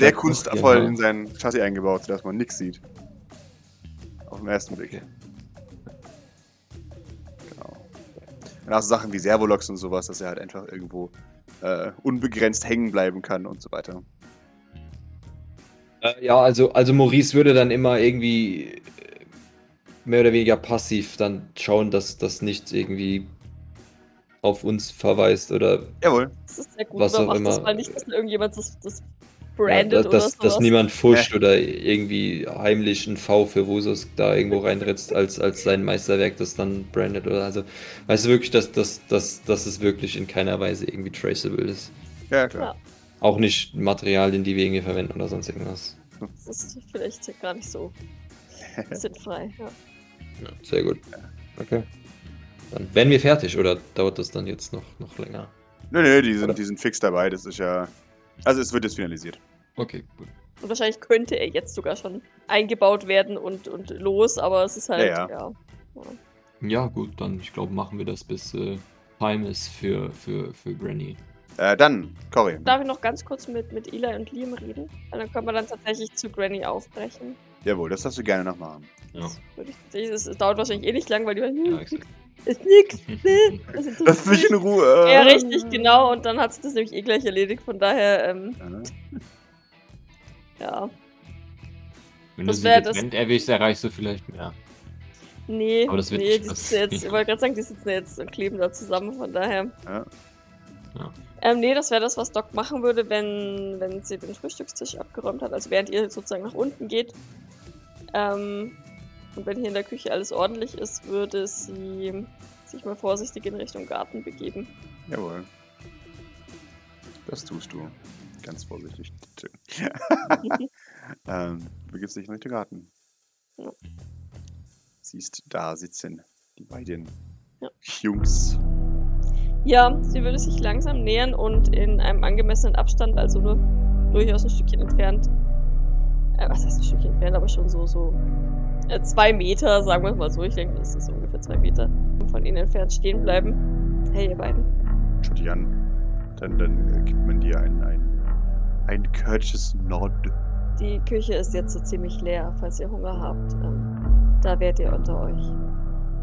sehr kunstvoll genau. in sein Chassis eingebaut, sodass man nichts sieht. Auf den ersten Blick. Okay. Genau. Und auch so Sachen wie Servolox und sowas, dass er halt einfach irgendwo äh, unbegrenzt hängen bleiben kann und so weiter. Äh, ja, also, also Maurice würde dann immer irgendwie äh, mehr oder weniger passiv dann schauen, dass das nichts irgendwie auf uns verweist oder Jawohl. Das ist sehr gut. Was aber auch macht das immer. mal nicht, dass irgendjemand das, das ja, brandet dass, oder dass, niemand fuscht oder irgendwie heimlich ein V für Wusos da irgendwo reinritzt als, als sein Meisterwerk, das dann brandet oder also. Weißt du wirklich, dass, dass, dass, dass es wirklich in keiner Weise irgendwie traceable ist. Ja, klar. Auch nicht Materialien, die wir irgendwie verwenden oder sonst irgendwas. Das ist vielleicht gar nicht so sinnfrei. Ja. Ja, sehr gut. Okay. Dann werden wir fertig oder dauert das dann jetzt noch, noch länger? Nö, nö, die Oder? sind, die sind fix dabei. Das ist ja. Also, es wird jetzt finalisiert. Okay, gut. Und wahrscheinlich könnte er jetzt sogar schon eingebaut werden und, und los, aber es ist halt, Ja, ja. ja. Ja, gut, dann ich glaube, machen wir das bis äh, Time ist für, für, für Granny. Äh, dann, Cory. Darf ich noch ganz kurz mit, mit Eli und Liam reden? Weil dann können wir dann tatsächlich zu Granny aufbrechen. Jawohl, das darfst du gerne noch machen. Ja. Das, würde ich, tatsächlich- es dauert wahrscheinlich eh nicht lang, weil die Ja, exakt. Ist nix. ne? Das mich in Ruhe. Ja, richtig, genau. Und dann hat sich das nämlich eh gleich erledigt. Von daher, ähm, Ja. ja. Wenn du Das sie wär das- getrennt erwischst, erreichst du vielleicht mehr. Nee, Aber das wird nee, nicht die sitzen jetzt, ich wollte gerade sagen, die sitzen jetzt und kleben da zusammen, von daher. Ja. Ja. Ähm, nee, das wäre das, was Doc machen würde, wenn, wenn sie den Frühstückstisch abgeräumt hat, also während ihr sozusagen nach unten geht. Ähm, und wenn hier in der Küche alles ordentlich ist, würde sie sich mal vorsichtig in Richtung Garten begeben. Jawohl. Das tust du. Ganz vorsichtig. ähm, du begibst dich in Richtung Garten. Ja. Siehst, da sitzen die beiden Ja. Jungs. Ja, sie würde sich langsam nähern und in einem angemessenen Abstand, also nur durchaus ein Stückchen entfernt, was heißt ein Stückchen entfernt, aber schon so, so äh, zwei Meter, sagen wir mal so, ich denke, das ist ungefähr zwei Meter von ihnen entfernt stehen bleiben. Hey, ihr beiden. Schau dich an. Dann, dann äh, gibt man dir ein, ein, ein courteous Nod. Die Küche ist jetzt so ziemlich leer, falls ihr Hunger habt. Ähm, da wärt ihr unter euch.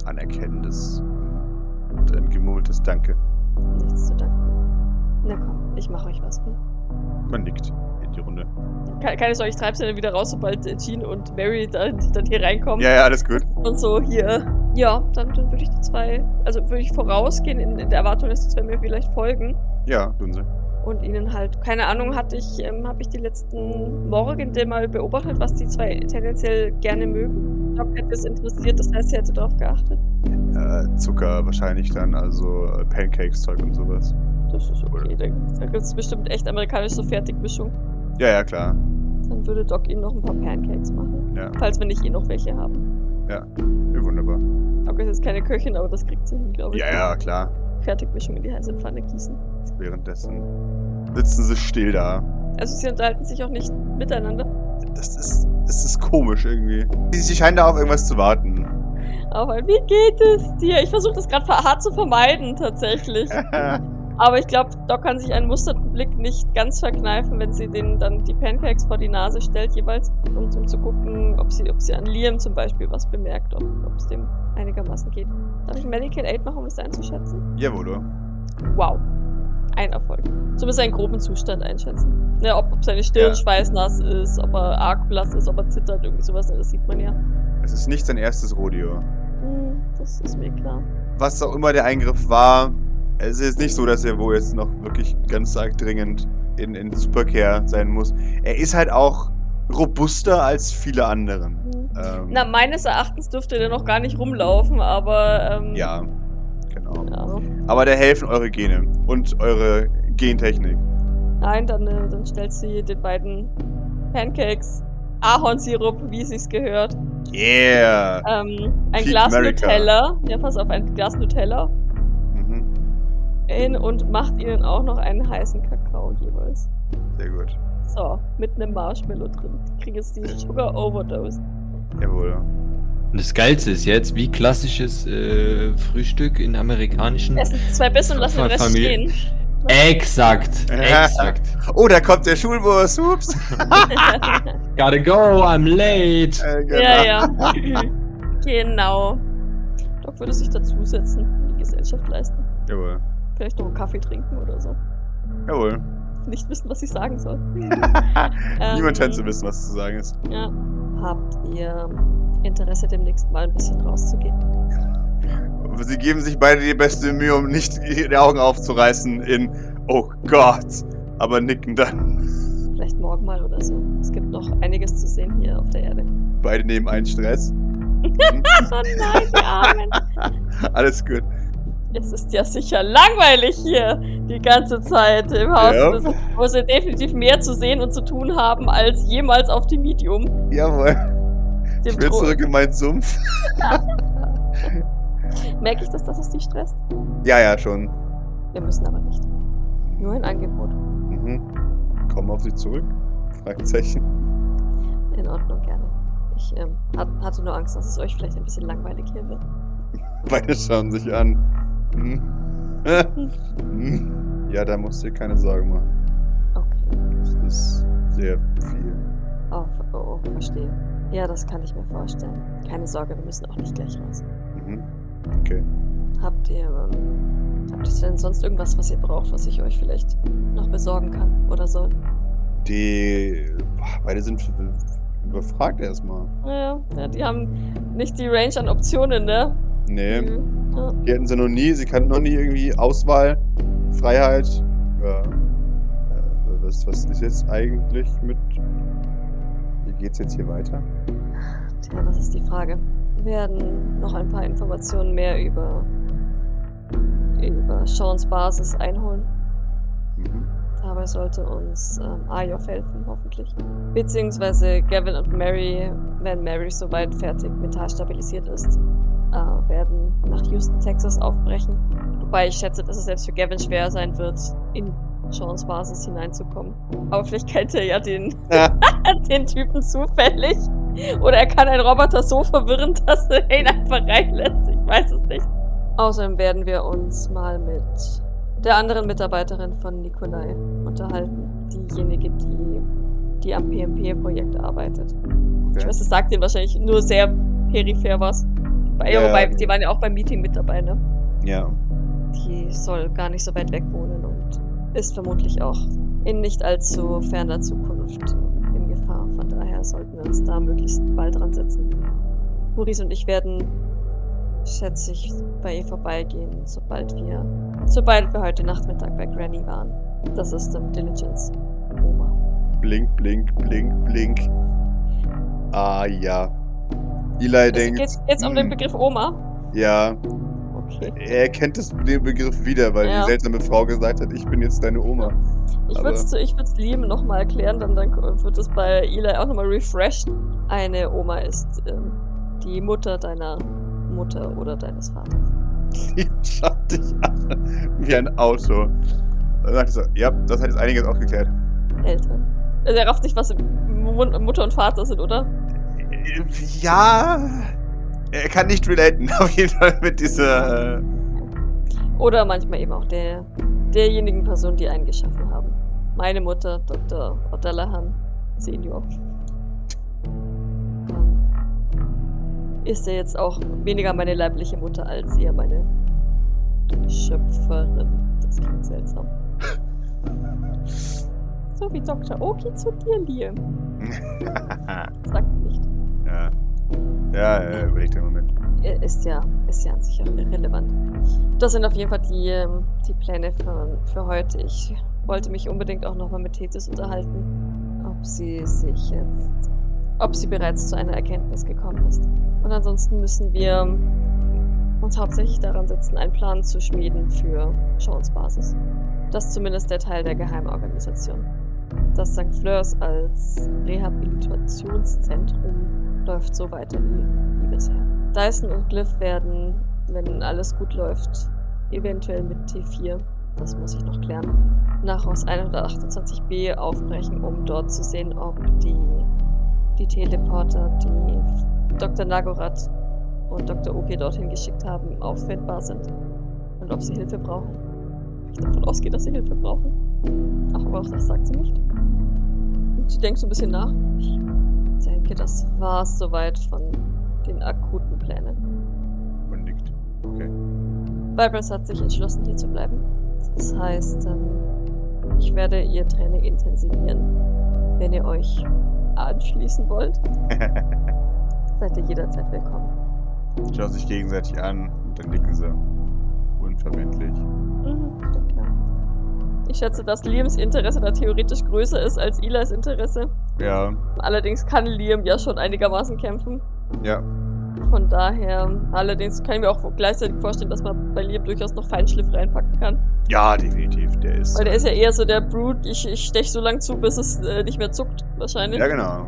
Anerkennendes und ein gemurmeltes Danke. Nichts zu danken. Na komm, ich mache euch was. Hm? Man nickt in die Runde. Ke- Keine Sorge, ich treib's ja dann wieder raus, sobald Jean und Mary dann, dann hier reinkommen. Ja, ja, alles gut. Und so hier. Ja, dann, dann würde ich die zwei, also würde ich vorausgehen in, in der Erwartung, dass die zwei mir vielleicht folgen. Ja, tun sie. Und ihnen halt, keine Ahnung, hatte ich, ähm, habe ich die letzten Morgende mal beobachtet, was die zwei tendenziell gerne mögen. Doc hätte es interessiert, das heißt, sie hätte darauf geachtet. Äh, Zucker wahrscheinlich dann, also äh, Pancakes, Zeug und sowas. Das ist okay. Da, da gibt es bestimmt echt amerikanische Fertigmischung. Ja, ja, klar. Dann würde Doc ihnen noch ein paar Pancakes machen. Ja, Falls wir nicht eh noch welche haben. ja wunderbar. Doc ist jetzt keine Köchin, aber das kriegt sie hin, glaube ich. Ja, ja, klar. Fertigmischung in die heiße Pfanne gießen. Währenddessen sitzen sie still da. Also sie unterhalten sich auch nicht miteinander. Das ist, das ist komisch irgendwie. Sie, sie scheinen da auf irgendwas zu warten. Aber wie geht es dir? Ich versuche das gerade hart zu vermeiden, tatsächlich. Aber ich glaube, Doc kann sich einen musterten Blick nicht ganz verkneifen, wenn sie denen dann die Pancakes vor die Nase stellt, jeweils, um, um zu gucken, ob sie, ob sie an Liam zum Beispiel was bemerkt, ob es dem einigermaßen geht. Darf ich Medical Aid machen, um das einzuschätzen? Jawohl. Wow. Ein Erfolg. Zumindest einen groben Zustand einschätzen. Ne, ob, ob seine Stirn Ja. schweißnass ist, ob er arg blass ist, ob er zittert, irgendwie sowas, ne, das sieht man ja. Es ist nicht sein erstes Rodeo. Hm, das ist mir klar. Was auch immer der Eingriff war, es ist nicht so, dass er wohl jetzt noch wirklich ganz arg dringend in, in Supercare sein muss. Er ist halt auch robuster als viele anderen. Hm. Ähm, Na, meines Erachtens dürfte der noch gar nicht rumlaufen, aber ähm, ja, genau. ja. Aber da helfen eure Gene und eure Gentechnik. Nein, dann, äh, dann stellt sie den beiden Pancakes Ahornsirup, wie es sich gehört. Yeah! Ähm, ein Peak Glas America. Nutella. Ja, pass auf, ein Glas Nutella Mhm. Hin und macht ihnen auch noch einen heißen Kakao jeweils. Sehr gut. So, mit einem Marshmallow drin. Ich kriege jetzt die Sugar Overdose. Jawohl. Und das Geilste ist jetzt, wie klassisches äh, Frühstück in amerikanischen. Essen zwei Bissen und lassen den Rest Familie- stehen. Exakt, exakt. Oh, da kommt der Schulbus. Ups. Gotta go, I'm late. Äh, genau. ja, ja. genau. Doc würde sich dazusetzen und die Gesellschaft leisten. Jawohl. Vielleicht noch einen Kaffee trinken oder so. Jawohl. Nicht wissen, was ich sagen soll. Niemand scheint Ähm, zu wissen, was zu sagen ist. Ja. Habt ihr Interesse, demnächst mal ein bisschen rauszugehen? Sie geben sich beide die beste Mühe, um nicht die Augen aufzureißen in Oh Gott, aber nicken dann. Vielleicht morgen mal oder so. Es gibt noch einiges zu sehen hier auf der Erde. Beide nehmen einen Stress. Oh nein, die Armen. Alles gut. Es ist ja sicher langweilig hier die ganze Zeit im Haus, Ja. Das- wo sie definitiv mehr zu sehen und zu tun haben als jemals auf dem Medium. Jawohl. Dem Ich will Thron. zurück in meinen Sumpf. Merke ich das, dass es dich stresst? Ja, ja, schon. Wir müssen aber nicht. Nur ein Angebot. Mhm. Komm auf sie zurück? Fragezeichen. In Ordnung, gerne. Ich ähm, hat, hatte nur Angst, dass es euch vielleicht ein bisschen langweilig hier wird. Beide schauen sich an. Hm. Hm. Ja, da musst du dir keine Sorgen machen. Okay. Das ist sehr viel. Oh, oh, oh, verstehe. Ja, das kann ich mir vorstellen. Keine Sorge, wir müssen auch nicht gleich raus. Mhm. Okay. Habt ihr, ähm, habt ihr denn sonst irgendwas, was ihr braucht, was ich euch vielleicht noch besorgen kann oder soll? Die. Beide sind überfragt erstmal. Ja, ja, die haben nicht die Range an Optionen, ne? Nee. Mhm. Ja. Die hatten sie noch nie. Sie kannten noch nie irgendwie Auswahl, Freiheit. Ja. Äh, Was, was ist jetzt eigentlich mit. Wie geht's jetzt hier weiter? Tja, das ist die Frage. Wir werden noch ein paar Informationen mehr über, über Seans Basis einholen. Mhm. Dabei sollte uns ähm, Ayov helfen, hoffentlich. Beziehungsweise Gavin und Mary, wenn Mary soweit fertig mental stabilisiert ist, äh, werden nach Houston, Texas aufbrechen. Wobei ich schätze, dass es selbst für Gavin schwer sein wird, in Seans Basis hineinzukommen. Aber vielleicht kennt er ja den, Ja. den Typen zufällig. Oder er kann einen Roboter so verwirren, dass er ihn einfach reinlässt. Ich weiß es nicht. Außerdem werden wir uns mal mit der anderen Mitarbeiterin von Nikolai unterhalten. Diejenige, die, die am PMP-Projekt arbeitet. Ich Okay. weiß, das sagt ihnen wahrscheinlich nur sehr peripher was. Bei, Ja. wobei, die waren ja auch beim Meeting mit dabei, ne? Ja. Die soll gar nicht so weit weg wohnen und ist vermutlich auch in nicht allzu ferner Zukunft in Gefahr. Von daher sollten wir uns da möglichst bald dran setzen. Maurice und ich werden, schätze ich, bei ihr vorbeigehen, sobald wir, sobald wir heute Nachmittag bei Granny waren. Das ist im Diligence. Oma. Blink, blink, blink, blink. Ah, ja. Eli Es denkt. geht jetzt um den hm, Begriff Oma. Ja, Okay. er kennt das, den Begriff wieder, weil Ja. die seltsame Frau gesagt hat, ich bin jetzt deine Oma. Ich würde es ich würd's Liam nochmal erklären, dann, dann wird es bei Eli auch nochmal refreshed. Eine Oma ist ähm, die Mutter deiner Mutter oder deines Vaters. Die schaut dich an wie ein Auto. Dann sagt er so, ja, das hat jetzt einiges aufgeklärt. Eltern. Also er rafft nicht, was Mu- Mutter und Vater sind, oder? Ja, er kann nicht relaten, auf jeden Fall mit dieser. Äh, Oder manchmal eben auch der, derjenigen Person, die einen geschaffen haben. Meine Mutter, Dr. O'Dallahan Senior. Ähm, Ist ja jetzt auch weniger meine leibliche Mutter als eher meine Schöpferin. Das klingt seltsam. So wie Dr. Oki zu dir, Liam. Sagt nicht. Ja. Ja, ja, überleg dir mal mit. Äh, Ist ja, ist ja an sich auch irrelevant. Das sind auf jeden Fall die, ähm, die Pläne für, für heute. Ich wollte mich unbedingt auch nochmal mit Tethys unterhalten, ob sie sich jetzt, ob sie bereits zu einer Erkenntnis gekommen ist. Und ansonsten müssen wir uns hauptsächlich daran setzen, einen Plan zu schmieden für Seans Basis. Das ist zumindest der Teil der Geheimorganisation. Das St. Fleurs als Rehabilitationszentrum läuft so weiter wie, wie bisher. Dyson und Glyph werden, wenn alles gut läuft, eventuell mit T4, das muss ich noch klären, nach Haus 128b aufbrechen, um dort zu sehen, ob die, die Teleporter, die Dr. Nagorath und Dr. Oki dorthin geschickt haben, auffindbar sind. Und ob sie Hilfe brauchen. Ich davon ausgehe, dass sie Hilfe brauchen. Ach, aber auch das sagt sie nicht. Und sie denkt so ein bisschen nach. Ich denke, das war es soweit von den akuten Plänen. Und nickt. Okay. Vibras hat sich entschlossen, hier zu bleiben. Das heißt, ähm, ich werde ihr Training intensivieren. Wenn ihr euch anschließen wollt, seid ihr jederzeit willkommen. Schauen sich gegenseitig an und dann nicken sie. Unverbindlich. Mhm, klar. Ich schätze, dass Liams Interesse da theoretisch größer ist als Eli's Interesse. Ja, Allerdings kann Liam ja schon einigermaßen kämpfen. ja. Von daher, allerdings kann ich mir auch gleichzeitig vorstellen, dass man bei Liam durchaus noch Feinschliff reinpacken kann. Ja, definitiv. Der ist. Weil der ist ja eher so der Brute, ich, ich stech so lang zu, bis es äh, nicht mehr zuckt, wahrscheinlich. Ja, genau.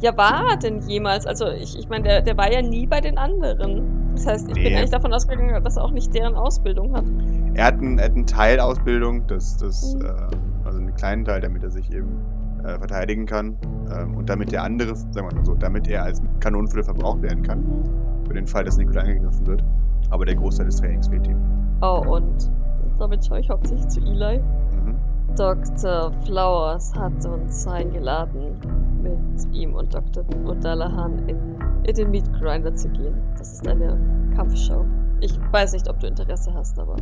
Ja, war er denn jemals? Also, ich, ich meine, der, der war ja nie bei den anderen. Das heißt, ich bin Nee. eigentlich davon ausgegangen, dass er auch nicht deren Ausbildung hat. Er hat einen, er hat einen Teil Ausbildung, das, das, Mhm. äh, also einen kleinen Teil, damit er sich eben äh, verteidigen kann. Ähm, und damit der andere, sagen wir mal so, damit er als Kanonenfüller verbraucht werden kann. Für den Fall, dass Nikolai angegriffen wird. Aber der Großteil des Trainings fehlt ihm. Oh, und damit schaue ich hauptsächlich zu Eli. Mhm. Dr. Flowers hat uns eingeladen, mit ihm und Dr. O'Dallahan in, in den Meat Grinder zu gehen. Das ist eine Kampfshow. Ich weiß nicht, ob du Interesse hast, aber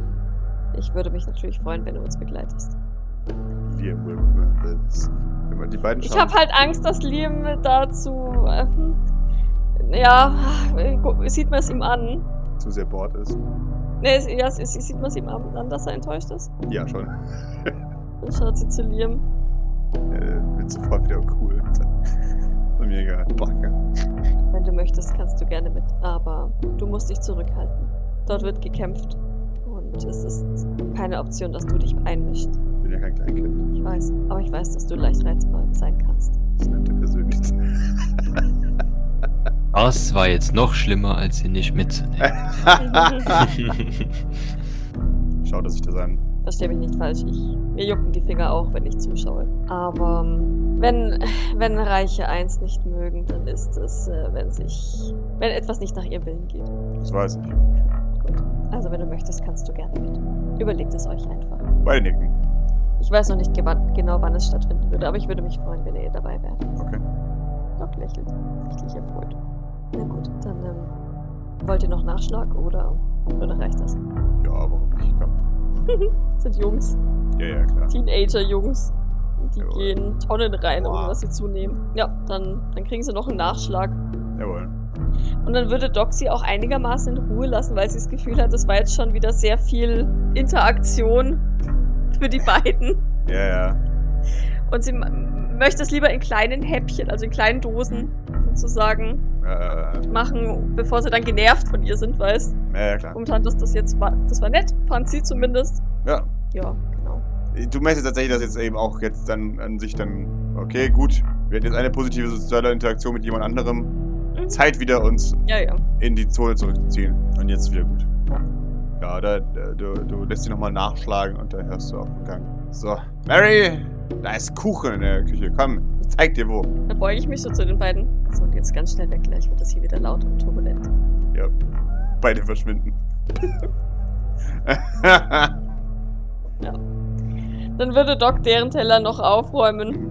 ich würde mich natürlich freuen, wenn du uns begleitest. Liam Wilkes. Wenn man die beiden Ich habe halt Angst, dass Liam dazu. Äh, hm, ja, sieht man es ihm an. zu sehr bored ist. Ne, es- ja, sieht man es ihm an, dass er enttäuscht ist. Ja, schon. Dann schaut sie zu Liam. äh, wird sofort wieder cool. So mega Backe. Wenn du möchtest, kannst du gerne mit. Aber du musst dich zurückhalten. Dort wird gekämpft. Und es ist keine Option, dass du dich einmischst. Ich bin ja kein Kleinkind. Ich weiß. Aber ich weiß, dass du leicht reizbar sein kannst. Das nennt er persönlich. Das war jetzt noch schlimmer, als sie nicht mitzunehmen. Schaut er sich das an. Versteh mich nicht falsch. Ich, mir jucken die Finger auch, wenn ich zuschaue. Aber wenn, wenn Reiche eins nicht mögen, dann ist es, äh, wenn sich. wenn etwas nicht nach ihrem Willen geht. Das weiß ich. Also wenn du möchtest, kannst du gerne mit. Überlegt es euch einfach. Beide nicken. Ich weiß noch nicht genau, wann es stattfinden würde, aber ich würde mich freuen, wenn ihr dabei wärt. Okay. Doc lächelt. Sichtlich erfreut. Na gut, dann ähm, wollt ihr noch Nachschlag oder, oder reicht das? Ja, warum nicht? Komm. Das sind Jungs, Ja, ja, klar. Teenager-Jungs. Die Jawohl. gehen Tonnen rein, ohne Wow. was sie zunehmen. Ja, dann, dann kriegen sie noch einen Nachschlag. Jawohl. Und dann würde Doc sie auch einigermaßen in Ruhe lassen, weil sie das Gefühl hat, das war jetzt schon wieder sehr viel Interaktion für die beiden. Ja, ja. Und sie möchte es lieber in kleinen Häppchen, also in kleinen Dosen sozusagen Äh, machen, bevor sie dann genervt von ihr sind, weißt ja, ja, klar. Momentan, dass das jetzt war, das war nett, fand sie zumindest. Ja. Ja, genau. Du meinst jetzt tatsächlich, dass jetzt eben auch jetzt dann an sich dann, okay, gut, wir hatten jetzt eine positive soziale Interaktion mit jemand anderem. Zeit wieder uns Ja, ja. in die Zone zurückzuziehen. Und jetzt ist wieder gut. Ja. Ja, da, da, du, du lässt sie nochmal nachschlagen und dann hörst du auf den Gang. So, Mary, da ist Kuchen in der Küche. Komm, ich zeig dir wo. Dann beuge ich mich so zu den beiden. So, und jetzt ganz schnell weg, gleich wird das hier wieder laut und turbulent. Ja, beide verschwinden. Dann würde Doc deren Teller noch aufräumen.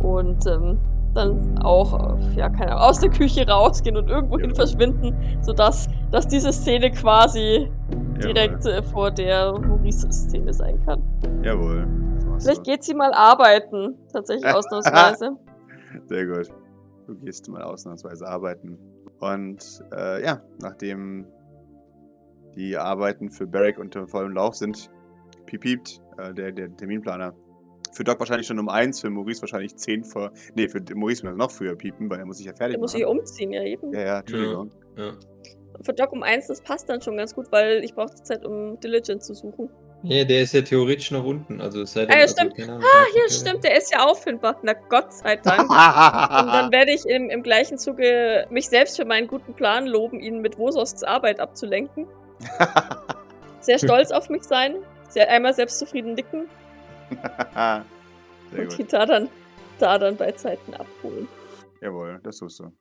Und ähm, dann auch, ja, keine Ahnung, aus der Küche rausgehen und irgendwohin Ja. verschwinden, sodass dass diese Szene quasi direkt äh, vor der Maurice-Szene sein kann. Jawohl. Vielleicht geht sie mal arbeiten, tatsächlich ausnahmsweise. Sehr gut. Du gehst mal ausnahmsweise arbeiten. Und äh, ja, nachdem die Arbeiten für Barrick unter vollem Lauf sind, piept äh, der, der Terminplaner. Für Doc wahrscheinlich schon um eins, für Maurice wahrscheinlich zehn vor. Nee, für Maurice muss er noch früher piepen, weil er muss sich ja fertig Der muss machen. sich umziehen, ja eben. ja, ja, Entschuldigung. Ja. Für Doc um eins, das passt dann schon ganz gut, weil ich brauche die Zeit, um Diligent zu suchen. Ja, der ist ja theoretisch noch unten. Also es sei denn, Ah, ja, also, stimmt. keine Ahnung, Ah, ja, stimmt, der ist ja auffindbar. Na Gott sei Dank. Und dann werde ich im, im gleichen Zuge mich selbst für meinen guten Plan loben, ihn mit Wososks Arbeit abzulenken. Sehr stolz auf mich sein. Sehr einmal selbstzufrieden nicken und gut. die da dann, da dann bei Zeiten abholen. Jawohl, das tust du.